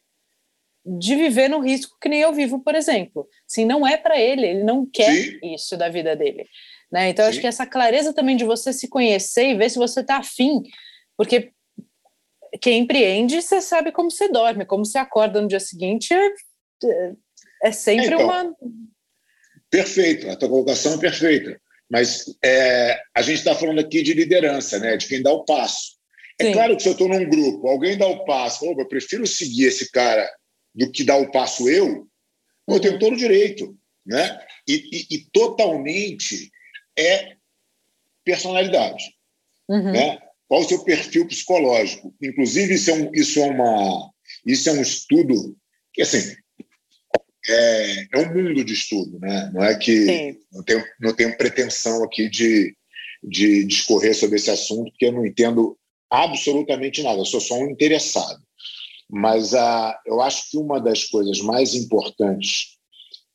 de viver no risco que nem eu vivo, por exemplo. Sim, não é para ele, ele não quer Sim. isso da vida dele. Né? Então, acho que essa clareza também de você se conhecer e ver se você está afim, porque quem empreende, você sabe como você dorme, como você acorda no dia seguinte, é, é sempre então, uma. Perfeito, a tua colocação é perfeita. Mas é, a gente está falando aqui de liderança, né? de quem dá o passo. É claro que se eu estou num grupo, alguém dá o passo, eu prefiro seguir esse cara do que dar o passo eu, eu tenho todo o direito. Né? E, e, e totalmente é personalidade. Uhum. Né? Qual o seu perfil psicológico? Inclusive, isso é, um, isso é, uma, isso é um estudo que, assim, é, é um mundo de estudo, né? Não é que não tenho, não tenho pretensão aqui de, de discorrer sobre esse assunto, porque eu não entendo absolutamente nada, eu sou só um interessado. Mas a, eu acho que uma das coisas mais importantes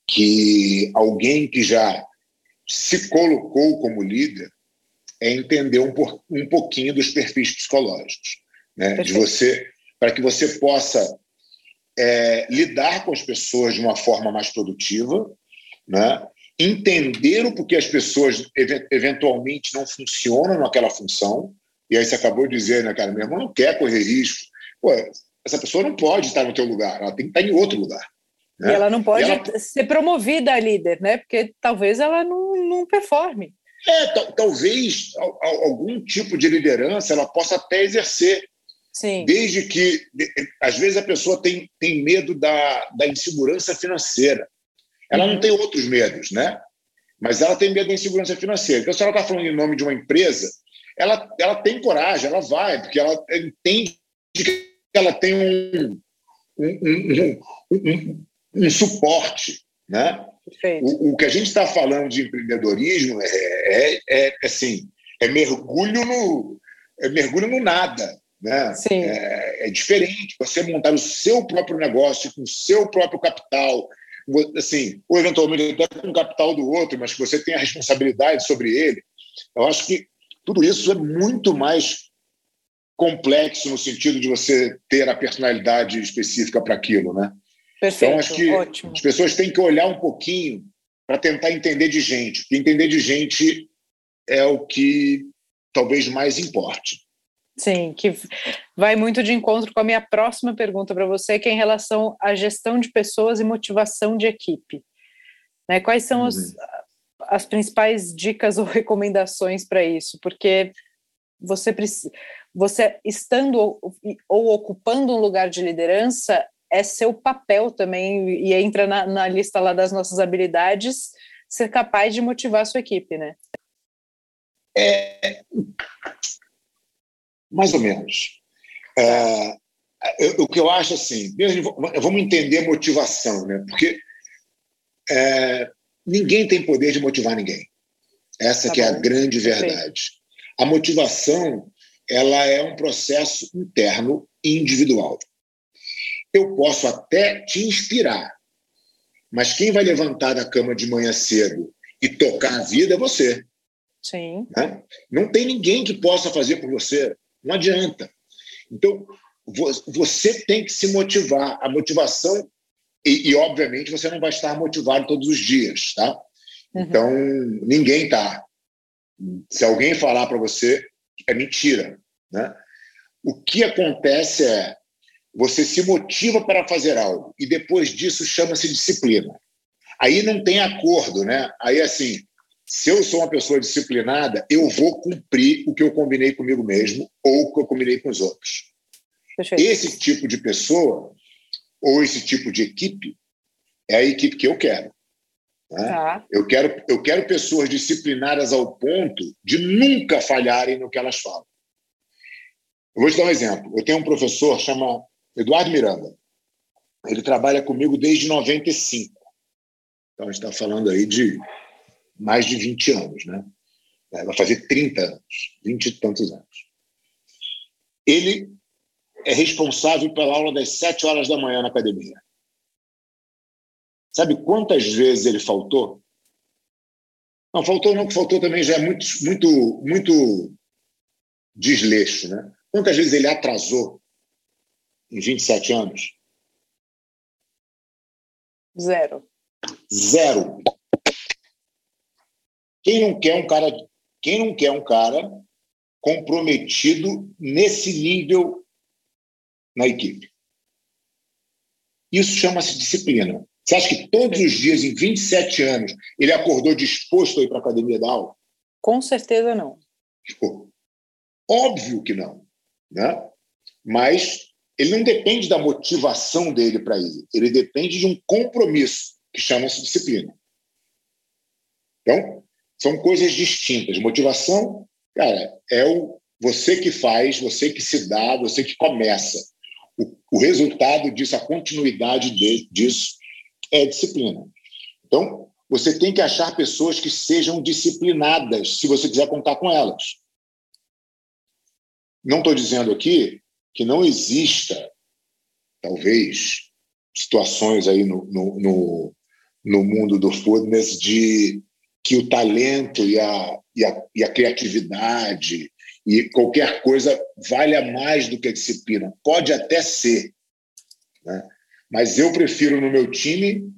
que alguém que já se colocou como líder é entender um, um pouquinho dos perfis psicológicos, né? De você, para que você possa é, lidar com as pessoas de uma forma mais produtiva, né? entender o porquê as pessoas eventualmente não funcionam naquela função. E aí você acabou de dizer, né, cara, meu irmão não quer correr risco. Pô, essa pessoa não pode estar no teu lugar, ela tem que estar em outro lugar. Né? E ela não pode ela... ser promovida a líder, né? Porque talvez ela não, não performe. É, talvez algum tipo de liderança ela possa até exercer, Sim. Desde que, às vezes, a pessoa tem, tem medo da, da insegurança financeira. Ela uhum. não tem outros medos, né? Mas ela tem medo da insegurança financeira. Então, se ela está falando em nome de uma empresa, ela, ela tem coragem, ela vai, porque ela entende que ela tem um, um, um, um suporte, né? O, o, que a gente está falando de empreendedorismo é, é, é, assim, é mergulho no é mergulho no nada, né? É, é, diferente você montar o seu próprio negócio com o seu próprio capital, assim, ou eventualmente até com o capital do outro, mas que você tem a responsabilidade sobre ele. Eu acho que tudo isso é muito mais complexo no sentido de você ter a personalidade específica para aquilo, né? Perfeito, então acho que ótimo. as pessoas têm que olhar um pouquinho para tentar entender de gente, porque entender de gente é o que talvez mais importe. Sim, que vai muito de encontro com a minha próxima pergunta para você, que é em relação à gestão de pessoas e motivação de equipe. Né? Quais são uhum. as, as principais dicas ou recomendações para isso? Porque você, você estando ou, ocupando um lugar de liderança, é seu papel também, e entra na, na lista lá das nossas habilidades, ser capaz de motivar a sua equipe, né? É, mais ou menos. É, o que eu acho assim, vamos entender motivação, né? Porque é, ninguém tem poder de motivar ninguém. Essa tá que bom. é a grande verdade. A motivação, ela é um processo interno individual. Eu posso até te inspirar, mas quem vai levantar da cama de manhã cedo e tocar a vida é você. Sim. Né? Não tem ninguém que possa fazer por você. Não adianta. Então, você tem que se motivar. A motivação, e, e obviamente você não vai estar motivado todos os dias, tá? Uhum. Então, ninguém está. Se alguém falar para você, é mentira. Né? O que acontece é você se motiva para fazer algo e depois disso chama-se disciplina. Aí não tem acordo, né? Aí assim, se eu sou uma pessoa disciplinada, eu vou cumprir o que eu combinei comigo mesmo ou o que eu combinei com os outros. Perfeito. Esse tipo de pessoa ou esse tipo de equipe é a equipe que eu quero. Né? Tá. Eu quero. Eu quero pessoas disciplinadas ao ponto de nunca falharem no que elas falam. Eu vou te dar um exemplo. Eu tenho um professor chama Eduardo Miranda. Ele trabalha comigo desde 95. Então a gente está falando aí de mais de 20 anos, né? Vai fazer 30 anos, 20 e tantos anos. Ele é responsável pela aula das 7 horas da manhã na academia. Sabe quantas vezes ele faltou? Não, faltou não, que faltou também já é muito, muito, muito desleixo, né? Quantas vezes ele atrasou em 27 anos? Zero. Zero. Quem não quer um cara, quem não quer um cara comprometido nesse nível na equipe? Isso chama-se disciplina. Você acha que todos os dias, em 27 anos, ele acordou disposto a ir para a academia da aula? Com certeza não. Pô, óbvio que não. né? mas ele não depende da motivação dele para ir, ele depende de um compromisso que chama-se disciplina. Então, são coisas distintas. Motivação, cara, é o você que faz, você que se dá, você que começa. O, o resultado disso, a continuidade de, disso é disciplina. Então, você tem que achar pessoas que sejam disciplinadas, se você quiser contar com elas. Não estou dizendo aqui que não exista, talvez, situações aí no, no, no, no mundo do fitness de que o talento e a, e a, e a criatividade e qualquer coisa valha mais do que a disciplina. Pode até ser, né? mas eu prefiro no meu time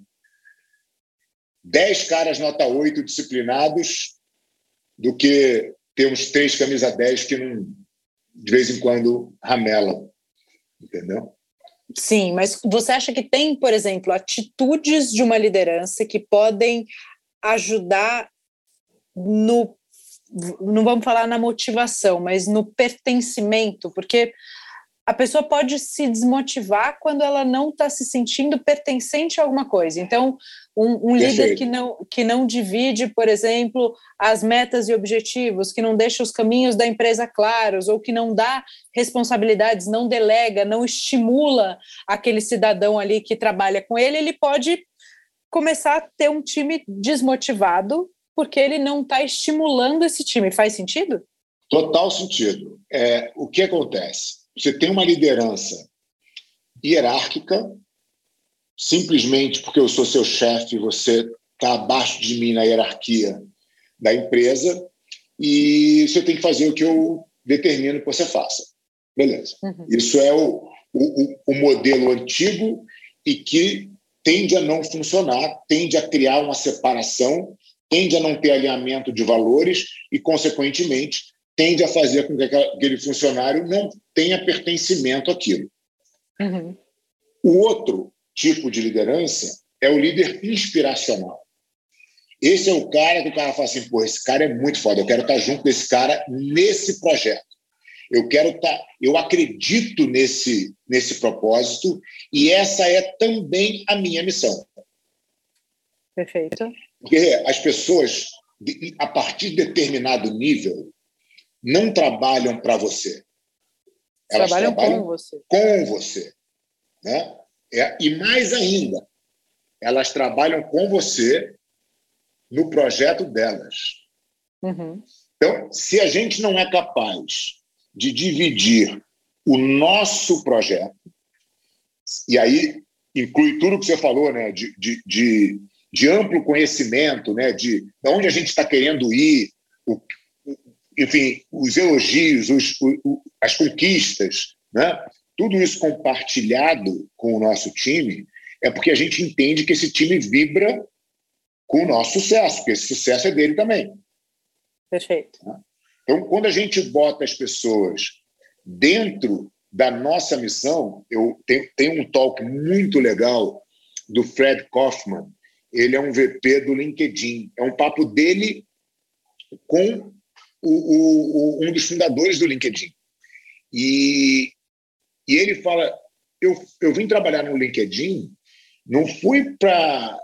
10 caras nota 8 disciplinados do que ter uns três camisa 10 que não, de vez em quando ramelam. Entendeu? Sim, mas você acha que tem, por exemplo, atitudes de uma liderança que podem ajudar no não vamos falar na motivação, mas no pertencimento, porque a pessoa pode se desmotivar quando ela não está se sentindo pertencente a alguma coisa. Então, um, um líder que não, que não divide, por exemplo, as metas e objetivos, que não deixa os caminhos da empresa claros, ou que não dá responsabilidades, não delega, não estimula aquele cidadão ali que trabalha com ele, ele pode começar a ter um time desmotivado porque ele não está estimulando esse time. Faz sentido? Total sentido. É, o que acontece? Você tem uma liderança hierárquica, simplesmente porque eu sou seu chefe, você está abaixo de mim na hierarquia da empresa e você tem que fazer o que eu determino que você faça. Beleza. Uhum. Isso é o, o, o modelo antigo e que tende a não funcionar, tende a criar uma separação, tende a não ter alinhamento de valores e, consequentemente, tende a fazer com que aquele funcionário não tenha pertencimento àquilo. Uhum. O outro tipo de liderança é o líder inspiracional. Esse é o cara que o cara fala assim, pô, esse cara é muito foda, eu quero estar junto desse cara nesse projeto. Eu quero estar, eu acredito nesse nesse propósito e essa é também a minha missão. Perfeito. Porque as pessoas a partir de determinado nível não trabalham para você. Elas trabalham, trabalham, com você. Com você. Né? É, e mais ainda, elas trabalham com você no projeto delas. Uhum. Então, se a gente não é capaz de dividir o nosso projeto, e aí inclui tudo que você falou, né, de, de, de, de amplo conhecimento, né, de, de onde a gente está querendo ir, o, enfim, os elogios, os, o, as conquistas, né? tudo isso compartilhado com o nosso time, é porque a gente entende que esse time vibra com o nosso sucesso, porque esse sucesso é dele também. Perfeito. Né? Então, quando a gente bota as pessoas dentro da nossa missão, eu tenho, tenho um talk muito legal do Fred Kaufman, ele é um VP do LinkedIn. É um papo dele com o, o, um dos fundadores do LinkedIn. E, e ele fala: eu, eu vim trabalhar no LinkedIn, não fui para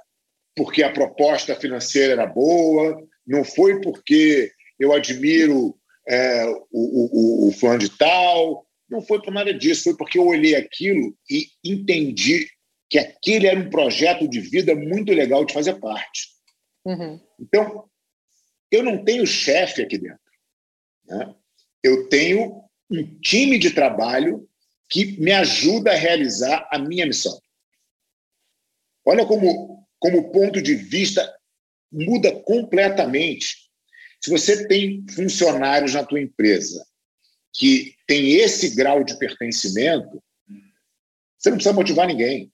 porque a proposta financeira era boa, não foi porque eu admiro é, o, o, o fã de tal, não foi por nada disso, foi porque eu olhei aquilo e entendi que aquele era um projeto de vida muito legal de fazer parte. Uhum. Então, eu não tenho chefe aqui dentro. Né? Eu tenho um time de trabalho que me ajuda a realizar a minha missão. Olha como, como o ponto de vista muda completamente. Se você tem funcionários na tua empresa que tem esse grau de pertencimento, você não precisa motivar ninguém.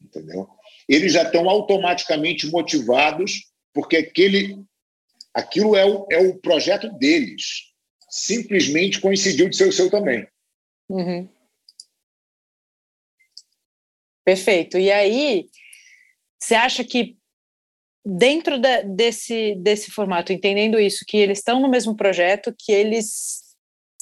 Entendeu? Eles já estão automaticamente motivados porque aquele Aquilo é o, é o projeto deles. Simplesmente coincidiu de ser o seu também. Uhum. Perfeito. E aí, você acha que dentro da, desse, desse formato, entendendo isso, que eles estão no mesmo projeto, que eles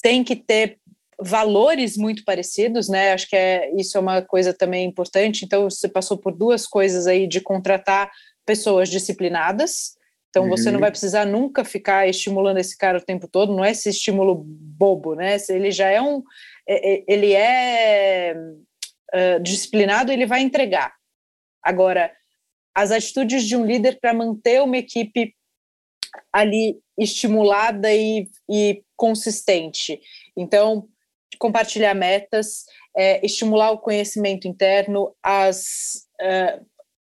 têm que ter valores muito parecidos, né? Acho que é, isso é uma coisa também importante. Então, você passou por duas coisas aí de contratar pessoas disciplinadas. Então, uhum. você não uhum. vai precisar nunca ficar estimulando esse cara o tempo todo, não é esse estímulo bobo, né? Ele já é um. É, é, ele é uh, disciplinado, ele vai entregar. Agora, as atitudes de um líder para manter uma equipe ali estimulada e, e consistente. Então, compartilhar metas, é, estimular o conhecimento interno, as uh,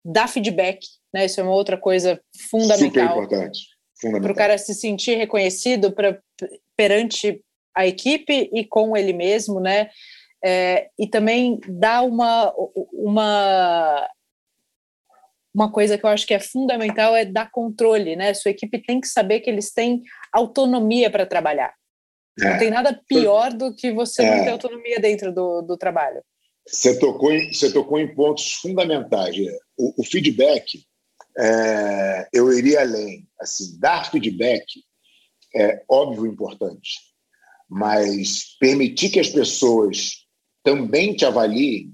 dar feedback, né? Isso é uma outra coisa fundamental. Super importante. Para o cara se sentir reconhecido pra, perante a equipe e com ele mesmo, né? É, e também dar uma, uma uma coisa que eu acho que é fundamental é dar controle, né? Sua equipe tem que saber que eles têm autonomia para trabalhar. É. Não tem nada pior do que você é. não ter autonomia dentro do, do trabalho. Você tocou, em, você tocou em pontos fundamentais. O, o feedback, é, eu iria além. Assim, dar feedback é óbvio importante, mas permitir que as pessoas também te avaliem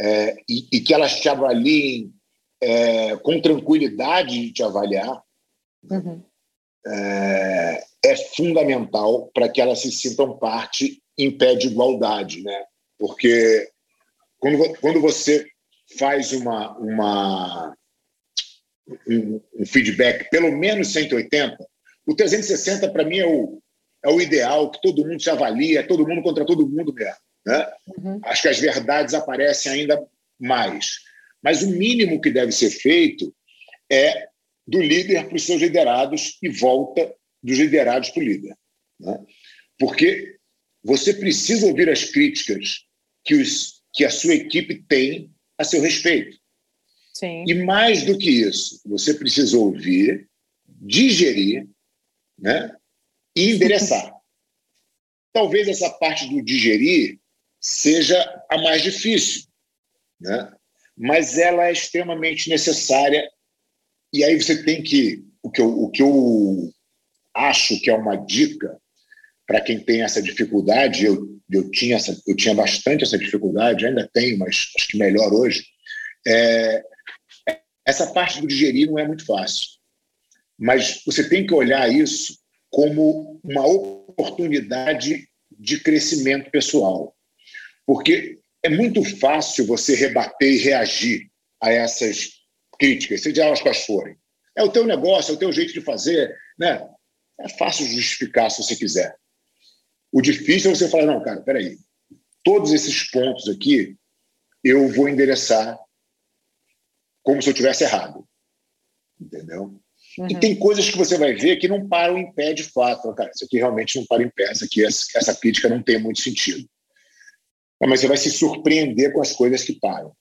é, e, e, que elas te avaliem é, com tranquilidade de te avaliar uhum. é, é, fundamental para que elas se sintam parte em pé de igualdade, né? Porque quando, quando você faz uma, uma um, feedback pelo menos 180, o 360 para mim é o, é o ideal, que todo mundo se avalia, é todo mundo contra todo mundo mesmo. Né? Uhum. Acho que as verdades aparecem ainda mais. Mas o mínimo que deve ser feito é do líder para os seus liderados e volta dos liderados para o líder. Né? Porque você precisa ouvir as críticas que, os, que a sua equipe tem a seu respeito. Sim. E mais do que isso, você precisa ouvir, digerir né? e endereçar. Talvez essa parte do digerir seja a mais difícil. Né? mas ela é extremamente necessária. E aí você tem que. O que eu, o que eu acho que é uma dica para quem tem essa dificuldade, eu, eu, tinha essa, eu tinha bastante essa dificuldade, ainda tenho, mas acho que melhor hoje. É, essa parte do digerir não é muito fácil. Mas você tem que olhar isso como uma oportunidade de crescimento pessoal. Porque é muito fácil você rebater e reagir a essas críticas, seja elas quais forem. É o teu negócio, é o teu jeito de fazer, né? É fácil justificar se você quiser. O difícil é você falar, não, cara, peraí, todos esses pontos aqui eu vou endereçar como se eu tivesse errado. Entendeu? Uhum. E tem coisas que você vai ver que não param em pé de fato. Cara, isso aqui realmente não para em pé, isso aqui, essa, essa crítica não tem muito sentido. Mas você vai se surpreender com as coisas que param.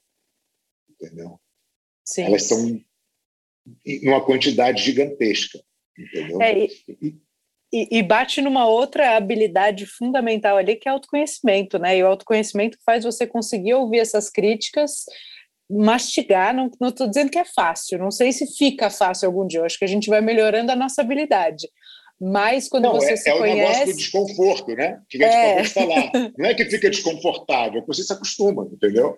Entendeu? Sim. Elas são numa quantidade gigantesca. Entendeu? É, e, e, e, bate numa outra habilidade fundamental ali, que é autoconhecimento, né? E o autoconhecimento faz você conseguir ouvir essas críticas, mastigar. Não estou dizendo que é fácil, não sei se fica fácil algum dia. Eu acho que a gente vai melhorando a nossa habilidade. Mas quando não, você é, se é conhece... É o negócio do desconforto, né? Que a gente é. de falar. Não é que fica desconfortável, é que você se acostuma, entendeu?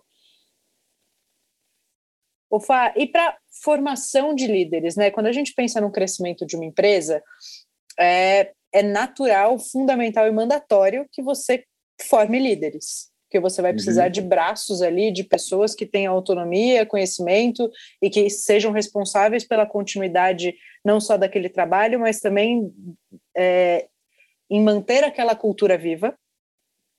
Ufa, e para formação de líderes, né? Quando a gente pensa no crescimento de uma empresa, é, é natural, fundamental e mandatório que você forme líderes porque você vai precisar uhum. de braços ali, de pessoas que tenham autonomia, conhecimento e que sejam responsáveis pela continuidade não só daquele trabalho, mas também é, em manter aquela cultura viva.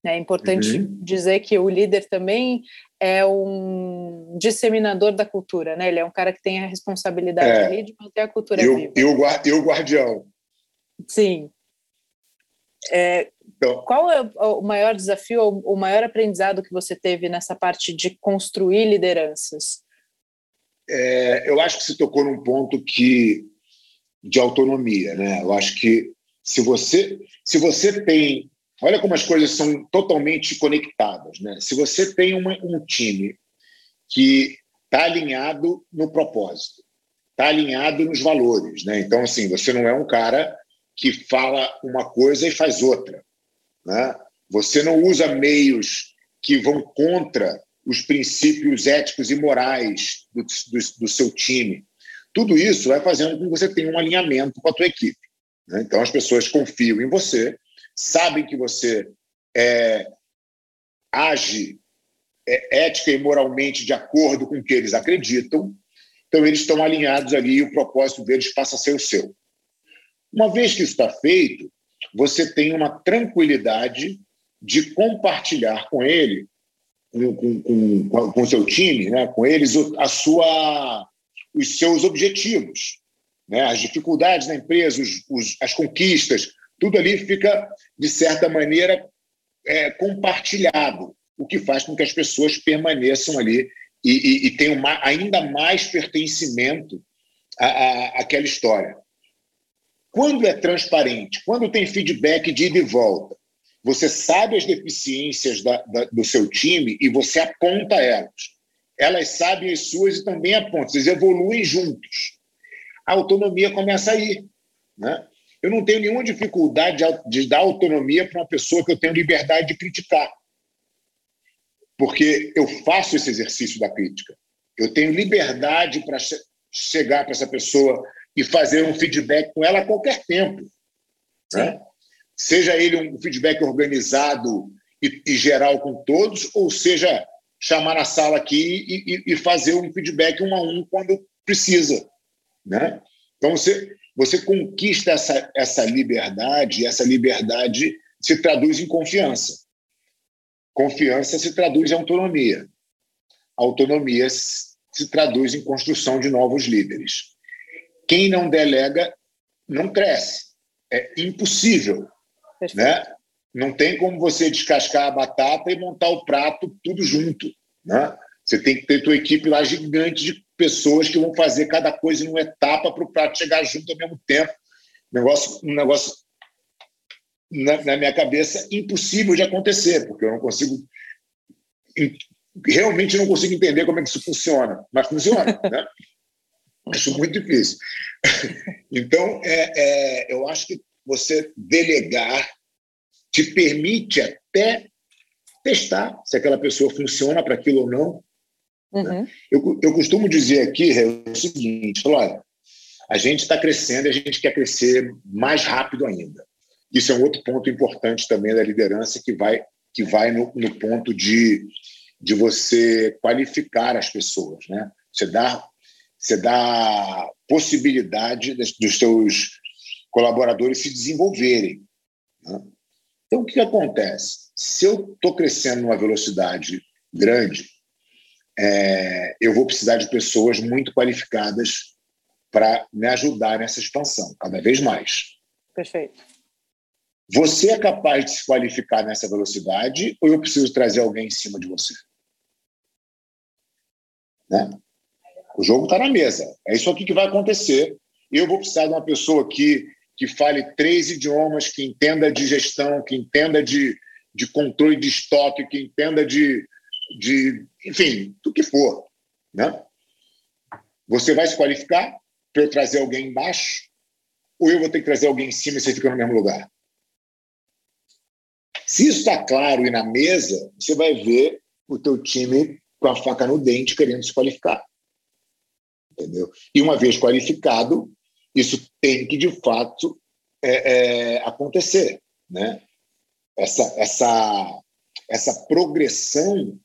É importante uhum. dizer que o líder também é um disseminador da cultura, né? Ele é um cara que tem a responsabilidade é. ali de manter a cultura viva. E o guardião. Sim. É, então, Qual é o maior desafio, o maior aprendizado que você teve nessa parte de construir lideranças? É, eu acho que você tocou num ponto que de autonomia, né? Eu acho que se você se você tem, olha como as coisas são totalmente conectadas, né? Se você tem uma, um time que está alinhado no propósito, está alinhado nos valores, né? Então assim, você não é um cara que fala uma coisa e faz outra. Né? Você não usa meios que vão contra os princípios éticos e morais do, do, do seu time. Tudo isso vai fazendo com que você tenha um alinhamento com a tua equipe. Né? Então, as pessoas confiam em você, sabem que você é, age é, ética e moralmente de acordo com o que eles acreditam, então eles estão alinhados ali e o propósito deles passa a ser o seu. Uma vez que isso está feito, você tem uma tranquilidade de compartilhar com ele, com, com, com, o seu time, né, com eles, a sua, os seus objetivos, né, as dificuldades da empresa, os, os, as conquistas, tudo ali fica, de certa maneira, é, compartilhado, o que faz com que as pessoas permaneçam ali e, e, e tenham ainda mais pertencimento à, à, àquela história. Quando é transparente, quando tem feedback de ida e volta, você sabe as deficiências da, da, do seu time e você aponta elas. Elas sabem as suas e também apontam. Vocês evoluem juntos. A autonomia começa aí. Né? Eu não tenho nenhuma dificuldade de, dar autonomia para uma pessoa que eu tenho liberdade de criticar. Porque eu faço esse exercício da crítica. Eu tenho liberdade para che chegar para essa pessoa e fazer um feedback com ela a qualquer tempo. Né? seja ele um feedback organizado e, e, geral com todos, ou seja, chamar a sala aqui e, e, fazer um feedback um a um quando precisa. Né? Então, você, você conquista essa, essa liberdade, e essa liberdade se traduz em confiança. Confiança se traduz em autonomia. Autonomia se traduz em construção de novos líderes. Quem não delega não cresce. É impossível né? Não tem como você descascar a batata e montar o prato tudo junto. Né? Você tem que ter tua equipe lá gigante de pessoas que vão fazer cada coisa em uma etapa para o prato chegar junto ao mesmo tempo. Negócio, um negócio na, na, minha cabeça impossível de acontecer, porque eu não consigo realmente não consigo entender como é que isso funciona, mas funciona, né? Acho muito difícil. Então, é, é, eu acho que você delegar te permite até testar se aquela pessoa funciona para aquilo ou não. Uhum. Eu, eu costumo dizer aqui é o seguinte: olha, a gente está crescendo e a gente quer crescer mais rápido ainda. Isso é um outro ponto importante também da liderança que vai, que vai no, no ponto de, de você qualificar as pessoas. Né? Você dá, você dá possibilidade dos seus colaboradores se desenvolverem. Né? Então, o que acontece? Se eu estou crescendo numa velocidade grande, é, eu vou precisar de pessoas muito qualificadas para me ajudar nessa expansão, cada vez mais. Perfeito. Você é capaz de se qualificar nessa velocidade ou eu preciso trazer alguém em cima de você? Né? O jogo está na mesa. É isso aqui que vai acontecer. Eu vou precisar de uma pessoa que que fale três idiomas, que entenda de gestão, que entenda de, de controle de estoque, que entenda de, de enfim, do que for. Né? Você vai se qualificar para eu trazer alguém embaixo ou eu vou ter que trazer alguém em cima e você fica no mesmo lugar? Se isso está claro e na mesa, você vai ver o teu time com a faca no dente querendo se qualificar. Entendeu? E uma vez qualificado, isso tem que, de fato, é, é, acontecer. Né? Essa, essa, essa progressão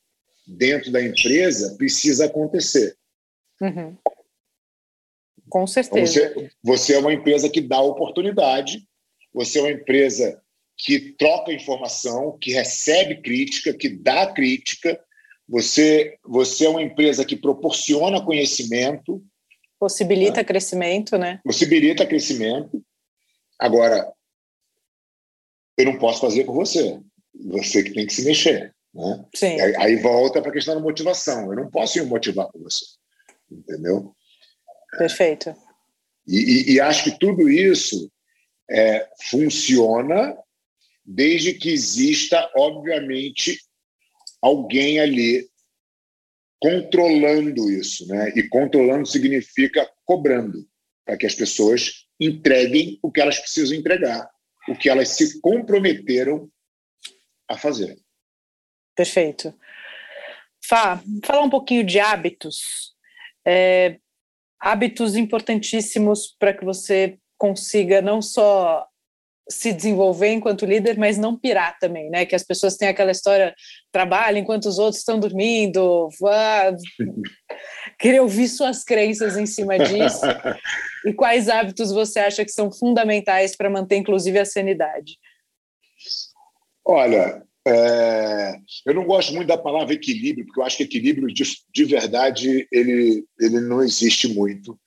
dentro da empresa precisa acontecer. Uhum. Com certeza. Você, você, é uma empresa que dá oportunidade, você é uma empresa que troca informação, que recebe crítica, que dá crítica, você, você é uma empresa que proporciona conhecimento, Possibilita né? crescimento, né? Possibilita crescimento. Agora, eu não posso fazer por você. Você que tem que se mexer. Né? Sim. Aí, aí volta para a questão da motivação. Eu não posso me motivar por você. Entendeu? Perfeito. E, e, e acho que tudo isso é, funciona desde que exista, obviamente, alguém ali controlando isso, né? E controlando significa cobrando para que as pessoas entreguem o que elas precisam entregar, o que elas se comprometeram a fazer. Perfeito. Fá, falar um pouquinho de hábitos. É, hábitos importantíssimos para que você consiga não só se desenvolver enquanto líder, mas não pirar também, né? Que as pessoas têm aquela história, trabalha enquanto os outros estão dormindo, ah, queria ouvir suas crenças em cima disso. e quais hábitos você acha que são fundamentais para manter, inclusive, a sanidade? Olha, é, eu não gosto muito da palavra equilíbrio, porque eu acho que equilíbrio de, de verdade ele, ele não existe muito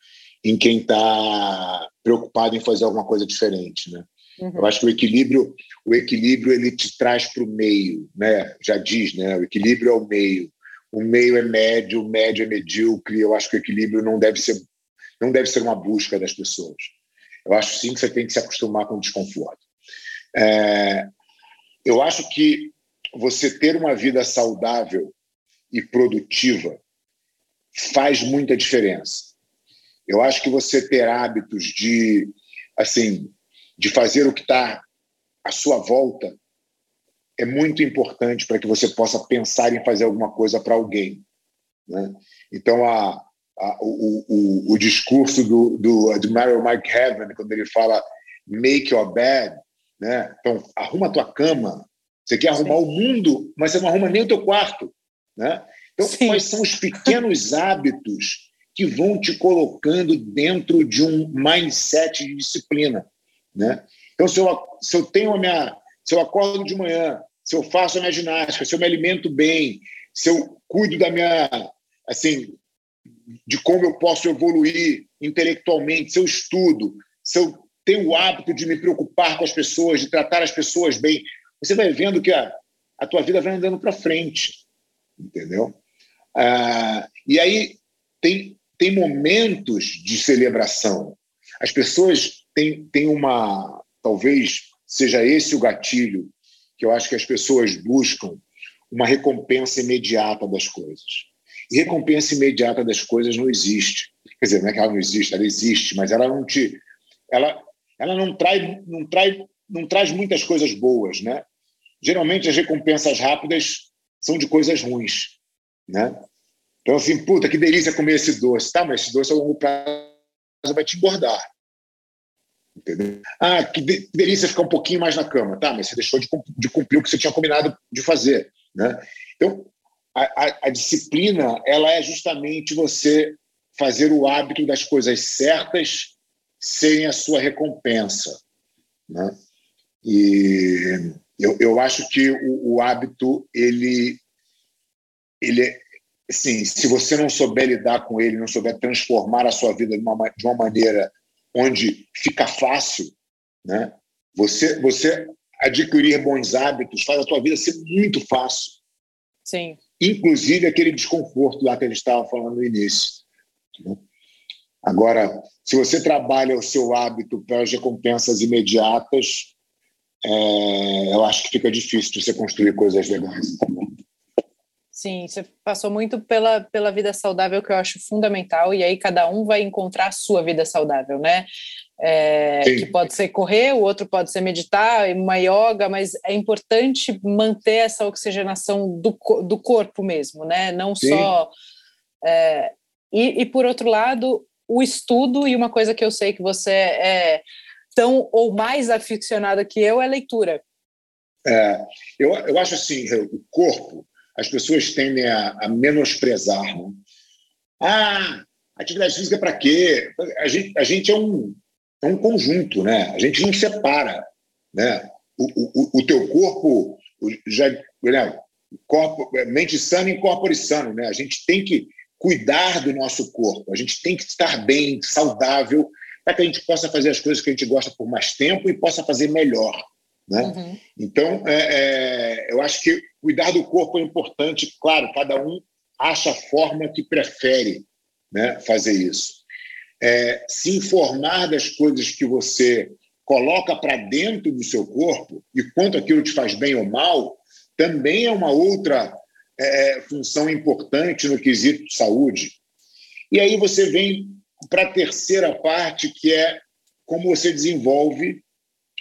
em quem está preocupado em fazer alguma coisa diferente, né? Uhum. Eu acho que o equilíbrio, o equilíbrio ele te traz para o meio, né? Já diz, né? O equilíbrio é o meio. O meio é médio, o médio é medíocre. Eu acho que o equilíbrio não deve ser, não deve ser uma busca das pessoas. Eu acho sim que você tem que se acostumar com o desconforto. É, eu acho que você ter uma vida saudável e produtiva faz muita diferença. Eu acho que você ter hábitos de, assim, de fazer o que está à sua volta é muito importante para que você possa pensar em fazer alguma coisa para alguém. Né? Então, a, a, o, o, o, discurso do, do Admiral Mike Heaven, quando ele fala make your bed, né? então arruma a tua cama. Você quer arrumar Sim. o mundo, mas você não arruma nem o teu quarto. Né? Então, Sim. quais são os pequenos hábitos que vão te colocando dentro de um mindset de disciplina? Né? Então, se eu, se eu tenho a minha. Se eu acordo de manhã, se eu faço a minha ginástica, se eu me alimento bem, se eu cuido da minha. Assim, de como eu posso evoluir intelectualmente, se eu estudo, se eu tenho o hábito de me preocupar com as pessoas, de tratar as pessoas bem, você vai vendo que a, a tua vida vai andando para frente, entendeu? Ah, e aí tem, tem momentos de celebração. As pessoas tem, tem uma. Talvez seja esse o gatilho que eu acho que as pessoas buscam uma recompensa imediata das coisas. E recompensa imediata das coisas não existe. Quer dizer, não é que ela não existe, ela existe, mas ela não te. Ela, ela não, traz, não, traz, não traz muitas coisas boas, né? Geralmente as recompensas rápidas são de coisas ruins, né? Então, assim, puta, que delícia comer esse doce. Tá, mas esse doce a longo prazo vai te engordar. Entendeu? Ah, que delícia ficar um pouquinho mais na cama. Tá, mas você deixou de, cumprir o que você tinha combinado de fazer. Né? Então, a, a, a, disciplina ela é justamente você fazer o hábito das coisas certas sem a sua recompensa. Né? E eu, eu acho que o, o hábito, ele, ele é, assim, se você não souber lidar com ele, não souber transformar a sua vida de uma, de uma maneira onde fica fácil, né? Você, você adquirir bons hábitos faz a tua vida ser muito fácil. Sim. Inclusive aquele desconforto lá que a gente estava falando no início. Né? Agora, se você trabalha o seu hábito para as recompensas imediatas, é, eu acho que fica difícil você construir coisas legais. Sim, você passou muito pela, pela vida saudável, que eu acho fundamental, e aí cada um vai encontrar a sua vida saudável, né? É, que pode ser correr, o outro pode ser meditar, uma yoga, mas é importante manter essa oxigenação do, do corpo mesmo, né? Não Sim. só. É, e, e, por outro lado, o estudo, e uma coisa que eu sei que você é tão ou mais aficionada que eu, é leitura. É, eu, eu acho assim, o corpo as pessoas tendem a, a menosprezar. Né? Ah, atividade física para quê? A gente, a gente é, um, é um conjunto, né? A gente não separa, né? O, o, o teu corpo já, né? corpo, mente sana e corpo sano, né? A gente tem que cuidar do nosso corpo, a gente tem que estar bem, saudável, para que a gente possa fazer as coisas que a gente gosta por mais tempo e possa fazer melhor. Né? Uhum. Então, é, é, eu acho que cuidar do corpo é importante. Claro, cada um acha a forma que prefere né, fazer isso. É, se informar das coisas que você coloca para dentro do seu corpo e quanto aquilo te faz bem ou mal, também é uma outra é, função importante no quesito saúde. E aí você vem para a terceira parte, que é como você desenvolve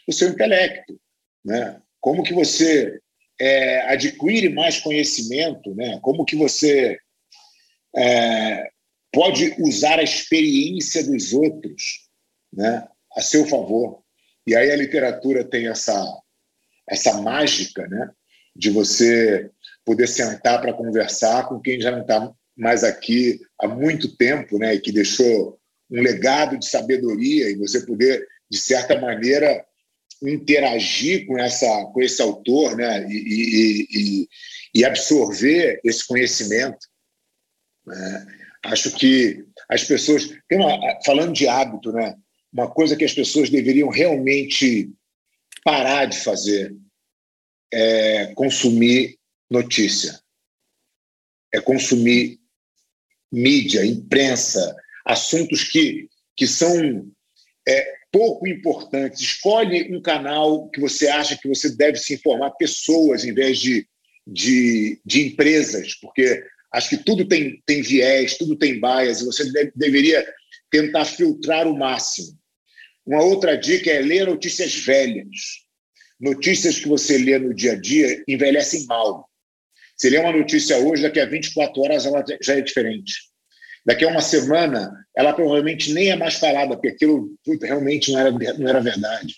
o seu intelecto. Né? Como que você é, adquire mais conhecimento, né? como que você é, pode usar a experiência dos outros né? a seu favor. E aí a literatura tem essa, essa mágica né? de você poder sentar para conversar com quem já não está mais aqui há muito tempo, né? E que deixou um legado de sabedoria e você poder, de certa maneira, interagir com essa com esse autor, né? E, e, e, absorver esse conhecimento. Né? Acho que as pessoas, uma, falando de hábito, né? Uma coisa que as pessoas deveriam realmente parar de fazer é consumir notícia, é consumir mídia, imprensa, assuntos que, que são é, pouco importantes. Escolhe um canal que você acha que você deve se informar pessoas em vez de, de, de empresas, porque acho que tudo tem, tem viés, tudo tem bias, e você deve, deveria tentar filtrar o máximo. Uma outra dica é ler notícias velhas. Notícias que você lê no dia a dia envelhecem mal. Se lê uma notícia hoje, daqui a 24 horas ela já é diferente. Daqui a uma semana, ela provavelmente nem é mais falada, porque aquilo realmente não era, não era verdade.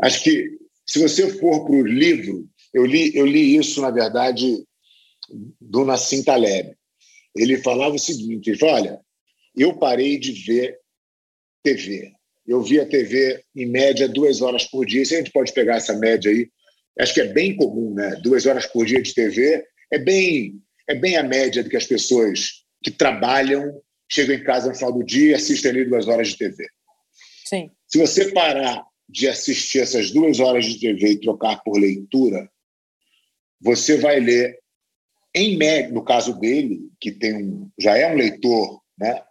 Acho que, se você for para o livro, eu li, eu li isso, na verdade, do Nassim Taleb. Ele falava o seguinte: ele falou, olha, eu parei de ver TV. Eu via TV, em média, duas horas por dia. Se a gente pode pegar essa média aí, acho que é bem comum, né? Duas horas por dia de TV é bem, é bem a média do que as pessoas que trabalham chegam em casa no final do dia e assistem ali duas horas de TV. Sim. Se você parar de assistir essas duas horas de TV e trocar por leitura, você vai ler, em média, no caso dele, que tem um, já é um leitor, né?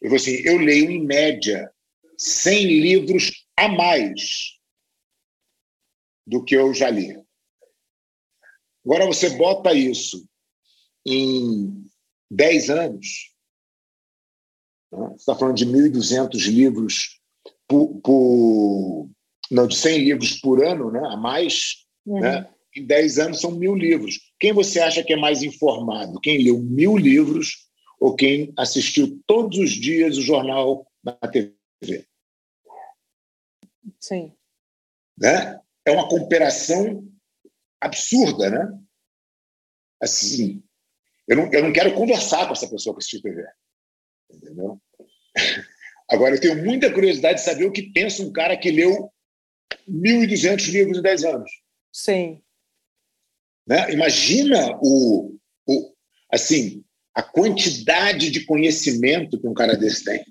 Eu vou assim, eu leio em média 100 livros a mais do que eu já li. Agora você bota isso em 10 anos, né? você está falando de 1.200 livros por, por, não, de 100 livros por ano, né? a mais, uhum. né? em 10 anos são mil livros. Quem você acha que é mais informado? Quem leu mil livros ou quem assistiu todos os dias o jornal na TV? Sim. Né? É uma comparação absurda, né? Assim, eu não, eu não quero conversar com essa pessoa que assistiu TV. Entendeu? Agora, eu tenho muita curiosidade de saber o que pensa um cara que leu 1.200 livros em 10 anos. Sim. Né? Imagina o, o, assim, a quantidade de conhecimento que um cara desse tem.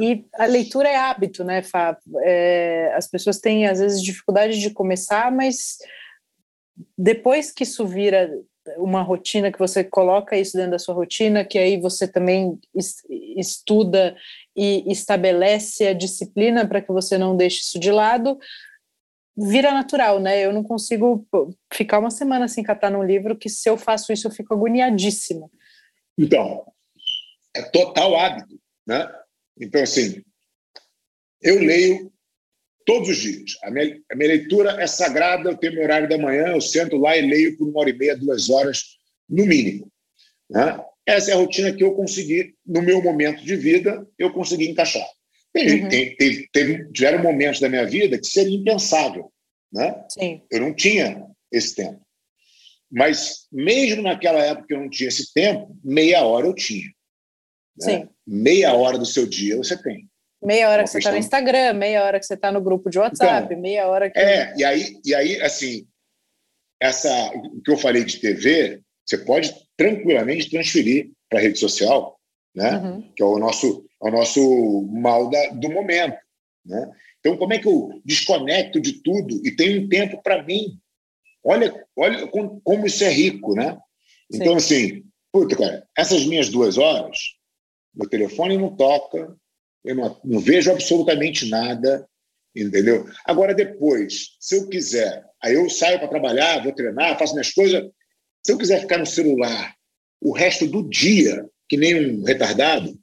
E a leitura é hábito, né, Fábio? É, as pessoas têm, às vezes, dificuldade de começar, mas depois que isso vira uma rotina, que você coloca isso dentro da sua rotina, que aí você também estuda e estabelece a disciplina para que você não deixe isso de lado, vira natural, né? Eu não consigo ficar uma semana sem catar num livro que se eu faço isso eu fico agoniadíssima. Então, é total hábito, né? Então, assim, eu leio todos os dias. A minha, a minha, leitura é sagrada, eu tenho meu horário da manhã, eu sento lá e leio por uma hora e meia, duas horas, no mínimo. Né? Essa é a rotina que eu consegui, no meu momento de vida, eu consegui encaixar. Tem, uhum. tem, teve, teve, tiveram momentos da minha vida que seria impensável. Né? Sim. Eu não tinha esse tempo. Mas, mesmo naquela época que eu não tinha esse tempo, meia hora eu tinha. Né? Meia hora do seu dia você tem. Meia hora que você está no Instagram, meia hora que você está no grupo de WhatsApp, então, meia hora que. É, e aí, e aí, assim, essa, o que eu falei de TV, você pode tranquilamente transferir para a rede social, né? Uhum. que é o nosso, é o nosso mal da, do momento. Né? Então, como é que eu desconecto de tudo e tenho um tempo para mim? Olha, olha como, como, isso é rico, né? Então, Sim. assim, puta, cara, essas minhas duas horas, meu telefone não toca, eu não, não vejo absolutamente nada, entendeu? Agora, depois, se eu quiser, aí eu saio para trabalhar, vou treinar, faço minhas coisas. Se eu quiser ficar no celular o resto do dia, que nem um retardado,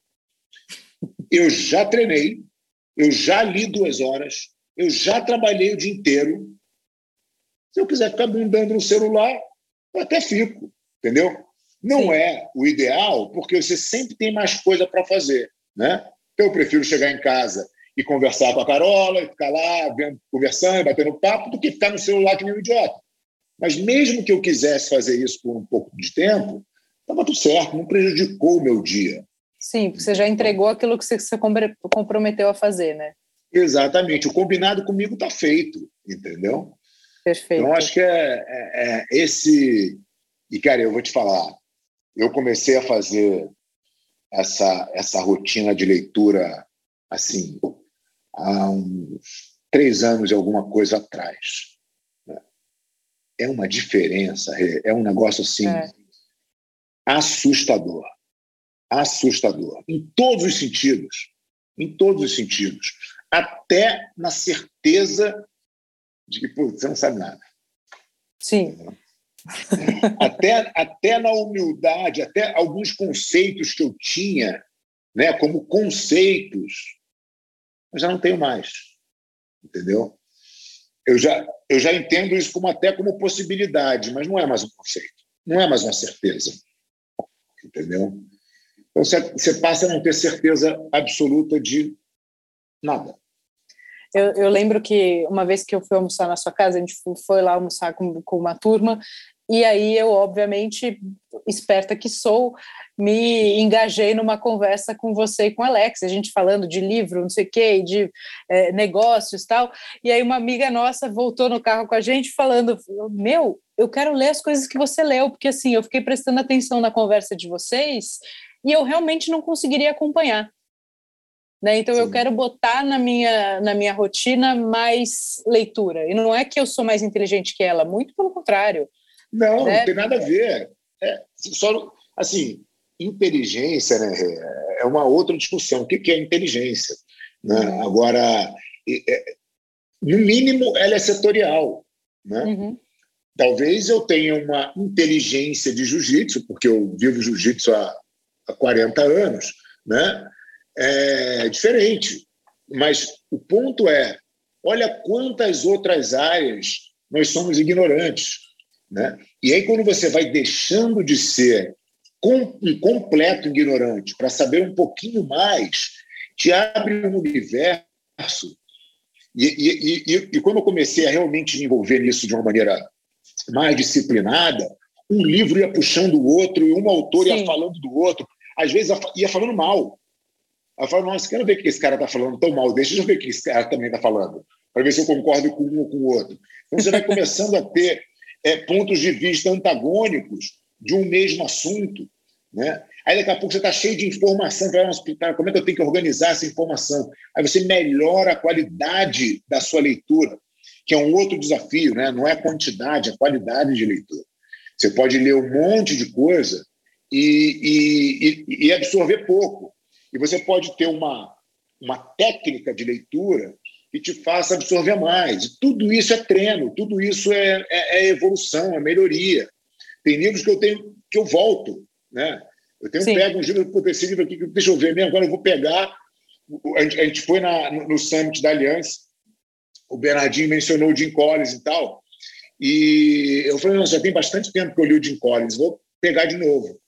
eu já treinei, eu já li duas horas, eu já trabalhei o dia inteiro, Se eu quiser ficar bundando no celular, eu até fico, entendeu? Não Sim. é o ideal, porque você sempre tem mais coisa para fazer, né? Então eu prefiro chegar em casa e conversar com a Carola, e ficar lá vendo, conversando, batendo papo, do que ficar no celular que nem um idiota. Mas mesmo que eu quisesse fazer isso por um pouco de tempo, estava tudo certo, não prejudicou o meu dia. Sim, você já entregou aquilo que você se comprometeu a fazer, né? Exatamente. O combinado comigo está feito, entendeu? Perfeito. Então, acho que é, é, é, esse. E, cara, eu vou te falar, eu comecei a fazer essa, essa rotina de leitura, assim, há uns três anos e alguma coisa atrás. Né? É uma diferença, é um negócio assim é. assustador. Assustador. Em todos os sentidos. Em todos os sentidos. Até na certeza de que pô, você não sabe nada. Sim. Até, até na humildade, até alguns conceitos que eu tinha, né, como conceitos, eu já não tenho mais. Entendeu? Eu já, eu já entendo isso como até como possibilidade, mas não é mais um conceito, não é mais uma certeza. Entendeu? Então você, você passa a não ter certeza absoluta de nada. Eu, eu, lembro que uma vez que eu fui almoçar na sua casa, a gente foi lá almoçar com, com uma turma, e aí eu, obviamente, esperta que sou, me engajei numa conversa com você e com Alex, a gente falando de livro, não sei o quê, de é, negócios tal. E aí uma amiga nossa voltou no carro com a gente falando: Meu, eu quero ler as coisas que você leu, porque assim, eu fiquei prestando atenção na conversa de vocês e eu realmente não conseguiria acompanhar. Né? Então Sim. eu quero botar na minha, na minha rotina mais leitura. E não é que eu sou mais inteligente que ela, muito pelo contrário. Não, né? não tem nada a ver. É, só, assim, inteligência né, é uma outra discussão. O que é inteligência? Né? Uhum. Agora, é, no mínimo, ela é setorial. Né? Uhum. Talvez eu tenha uma inteligência de jiu-jitsu, porque eu vivo jiu-jitsu há, há 40 anos, né? É diferente. Mas o ponto é: olha quantas outras áreas nós somos ignorantes. Né? E aí, quando você vai deixando de ser um completo ignorante para saber um pouquinho mais, te abre um universo. E, e, e, e quando eu comecei a realmente me envolver nisso de uma maneira mais disciplinada, um livro ia puxando o outro e um autor Sim. ia falando do outro, às vezes ia falando mal. Ela fala, nossa, quero ver o que esse cara está falando tão mal, deixa eu ver o que esse cara também está falando, para ver se eu concordo com um ou com o outro. Então você vai começando a ter é, pontos de vista antagônicos de um mesmo assunto. Né? Aí daqui a pouco você está cheio de informação, fala, como é que eu tenho que organizar essa informação? Aí você melhora a qualidade da sua leitura, que é um outro desafio, né? não é a quantidade, é a qualidade de leitura. Você pode ler um monte de coisa e, e, e absorver pouco. E você pode ter uma, uma técnica de leitura que te faça absorver mais. E tudo isso é treino, tudo isso é, é, é, evolução, é melhoria. Tem livros que eu tenho que eu volto, né? Eu tenho Sim. pego um livro, esse livro aqui, deixa eu ver mesmo, agora eu vou pegar. A gente, a gente foi na, no, no Summit da Aliança, o Bernardinho mencionou o Jim Collins e tal, e eu falei, não, já tem bastante tempo que eu li o Jim Collins, vou pegar de novo.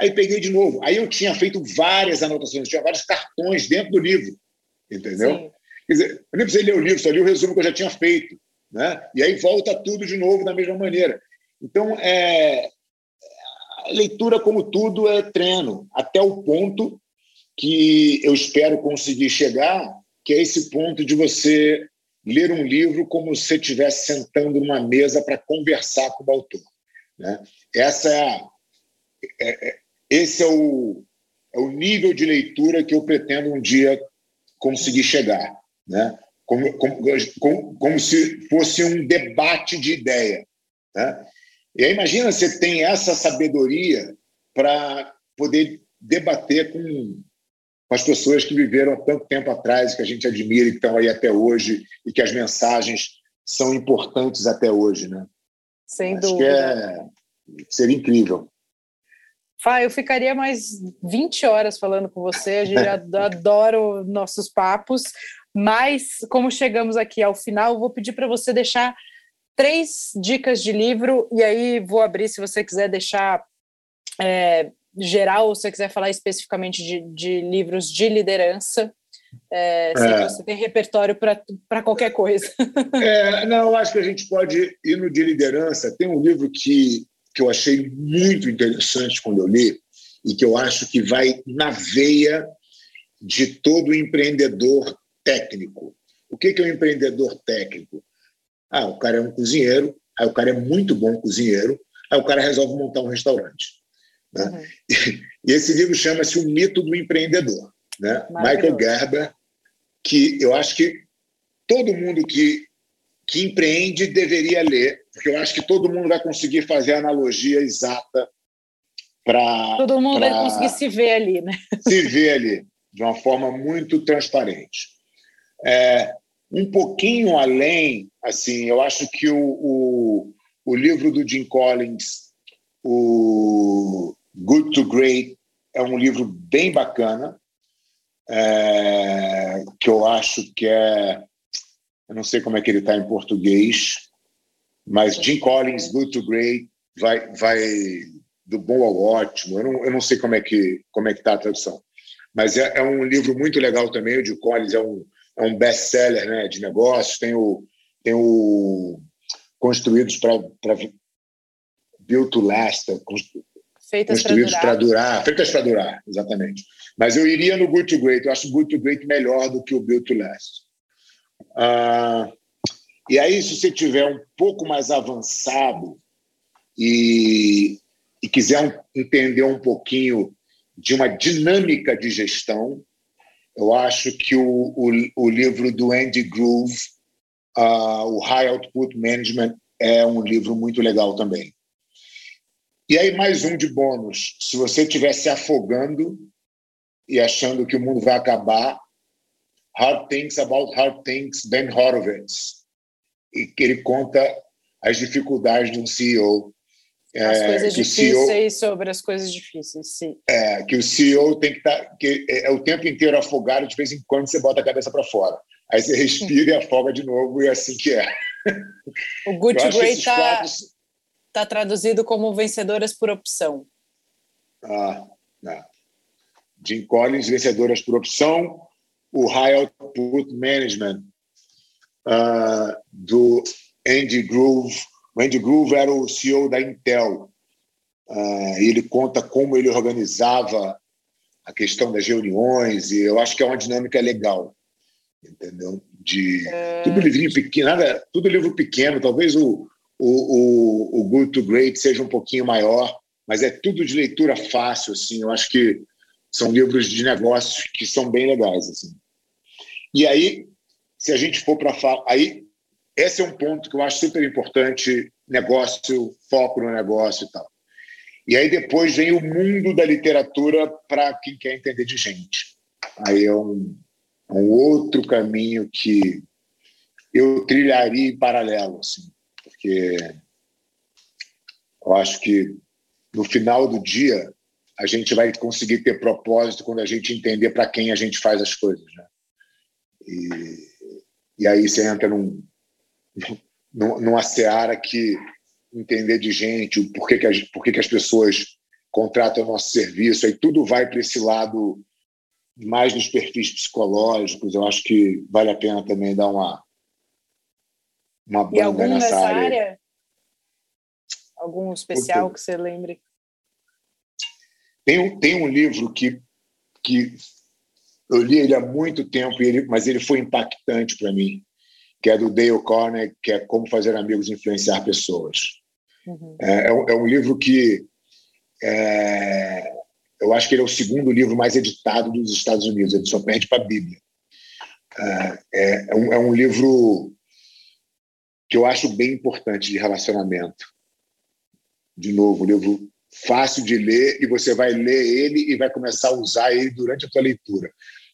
Aí peguei de novo. Aí eu tinha feito várias anotações, tinha vários cartões dentro do livro, entendeu? Sim. Quer dizer, eu nem precisei ler o livro, só li o resumo que eu já tinha feito. Né? E aí volta tudo de novo da mesma maneira. Então, é, a leitura, como tudo, é treino, até o ponto que eu espero conseguir chegar, que é esse ponto de você ler um livro como se estivesse sentando numa mesa para conversar com o autor. Né? Essa é a, é, é esse é o, é o nível de leitura que eu pretendo um dia conseguir chegar, né? como, como, como, se fosse um debate de ideia. Né? E aí imagina você tem essa sabedoria para poder debater com, com as pessoas que viveram há tanto tempo atrás, que a gente admira e que estão aí até hoje, e que as mensagens são importantes até hoje. Né? Sem Acho dúvida. Que é, seria incrível. Fá, eu ficaria mais 20 horas falando com você, a gente adora nossos papos, mas como chegamos aqui ao final, eu vou pedir para você deixar três dicas de livro, e aí vou abrir se você quiser deixar é, geral, ou se você quiser falar especificamente de, de livros de liderança. É, se é. você tem repertório para qualquer coisa. É, não, eu acho que a gente pode ir no de liderança. Tem um livro que, que eu achei muito interessante quando eu li, e que eu acho que vai na veia de todo empreendedor técnico. O que é um empreendedor técnico? Ah, o cara é um cozinheiro, aí o cara é muito bom cozinheiro, aí o cara resolve montar um restaurante. Né? Uhum. E, esse livro chama-se O Mito do Empreendedor. Né? Michael Gerber, que eu acho que todo mundo que, que empreende deveria ler, porque eu acho que todo mundo vai conseguir fazer a analogia exata para. Todo mundo pra, vai conseguir se ver ali, né? Se ver ali, de uma forma muito transparente. É, um pouquinho além, assim, eu acho que o, o, o livro do Jim Collins, o Good to Great, é um livro bem bacana, é, que eu acho que é. Eu não sei como é que ele está em português, mas Jim Collins, Good to Great, vai, vai do bom ao ótimo. Eu não, eu não sei como é que como é que está a tradução, mas é, é, um livro muito legal também. O Jim Collins é um, é um best-seller né, de negócios. Tem o, tem o Construídos para Build to Last, Feitas construídos para durar. durar. Feitas para durar, exatamente. Mas eu iria no Good to Great. Eu acho o Good to Great melhor do que o Build to Last. Ah, e aí, se você tiver um pouco mais avançado e, e quiser um, entender um pouquinho de uma dinâmica de gestão, eu acho que o, o, o livro do Andy Groove, uh, o High Output Management, é um livro muito legal também. E aí, mais um de bônus. Se você estiver se afogando e achando que o mundo vai acabar, Hard Things About Hard Things, Ben Horowitz. E que ele conta as dificuldades de um CEO. As é, coisas difíceis CEO, sobre as coisas difíceis, sim. É, que o CEO tem que estar. Tá, que é, é, o tempo inteiro afogado, de vez em quando você bota a cabeça para fora. Aí você respira e afoga de novo, e é assim que é. O Good Great está está traduzido como vencedoras por opção. Ah, não. Jim Collins, vencedoras por opção. O High Output Management, uh, do Andy Groove. O Andy Groove era o CEO da Intel. Uh, ele conta como ele organizava a questão das reuniões, e eu acho que é uma dinâmica legal, entendeu? De é... tudo livrinho pequeno, nada, tudo livro pequeno, talvez o, o, o, o Good to Great seja um pouquinho maior, mas é tudo de leitura fácil, assim. Eu acho que são livros de negócios que são bem legais, assim. E aí, se a gente for para falar, aí esse é um ponto que eu acho super importante, negócio, foco no negócio e tal. E aí depois vem o mundo da literatura para quem quer entender de gente. Aí é um, é um outro caminho que eu trilharia em paralelo, assim porque eu acho que no final do dia a gente vai conseguir ter propósito quando a gente entender para quem a gente faz as coisas, né? E, e aí você entra num, numa seara que entender de gente, o porquê que, as, porquê que as pessoas contratam o nosso serviço, aí tudo vai para esse lado mais nos perfis psicológicos. Eu acho que vale a pena também dar uma, uma banda algum nessa, nessa área. área. Algum especial que você lembre? Tem um, tem um livro que, que eu li ele há muito tempo, ele, mas ele foi impactante para mim, que é do Dale Carnegie, que é Como Fazer Amigos Influenciar Pessoas. Uhum. É, é, um, é, um, livro que é, eu acho que ele é o segundo livro mais editado dos Estados Unidos, ele só perde para a Bíblia. É, é, é um, é um livro que eu acho bem importante de relacionamento. De novo, um livro fácil de ler e você vai ler ele e vai começar a usar ele durante a tua leitura.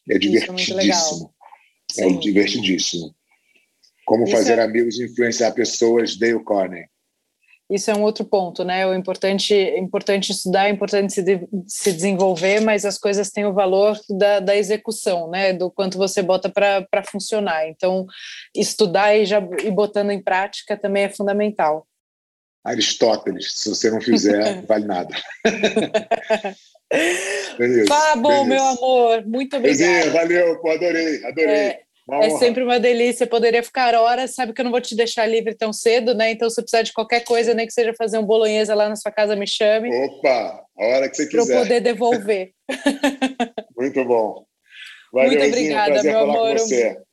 É, é divertidíssimo. É, é divertidíssimo. Como Isso fazer é... amigos e influenciar pessoas, Dale Carnegie. isso é um outro ponto, né? O importante, importante estudar, é importante se, de, se desenvolver, mas as coisas têm o valor da, da execução, né? Do quanto você bota para funcionar. Então, estudar e já e botando em prática também é fundamental. Aristóteles, se você não fizer, vale nada. Bom, meu amor, muito obrigada. valeu, pô, adorei, adorei. É, é sempre uma delícia, poderia ficar horas, sabe que eu não vou te deixar livre tão cedo, né? Então, se precisar de qualquer coisa, nem que seja fazer um bolonhesa lá na sua casa, me chame. Opa, a hora que você quiser. Para eu poder devolver. Muito bom. Valeu, Muito obrigada, meu amor.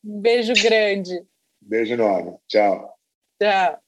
Um beijo grande. Beijo enorme. Tchau. Tchau.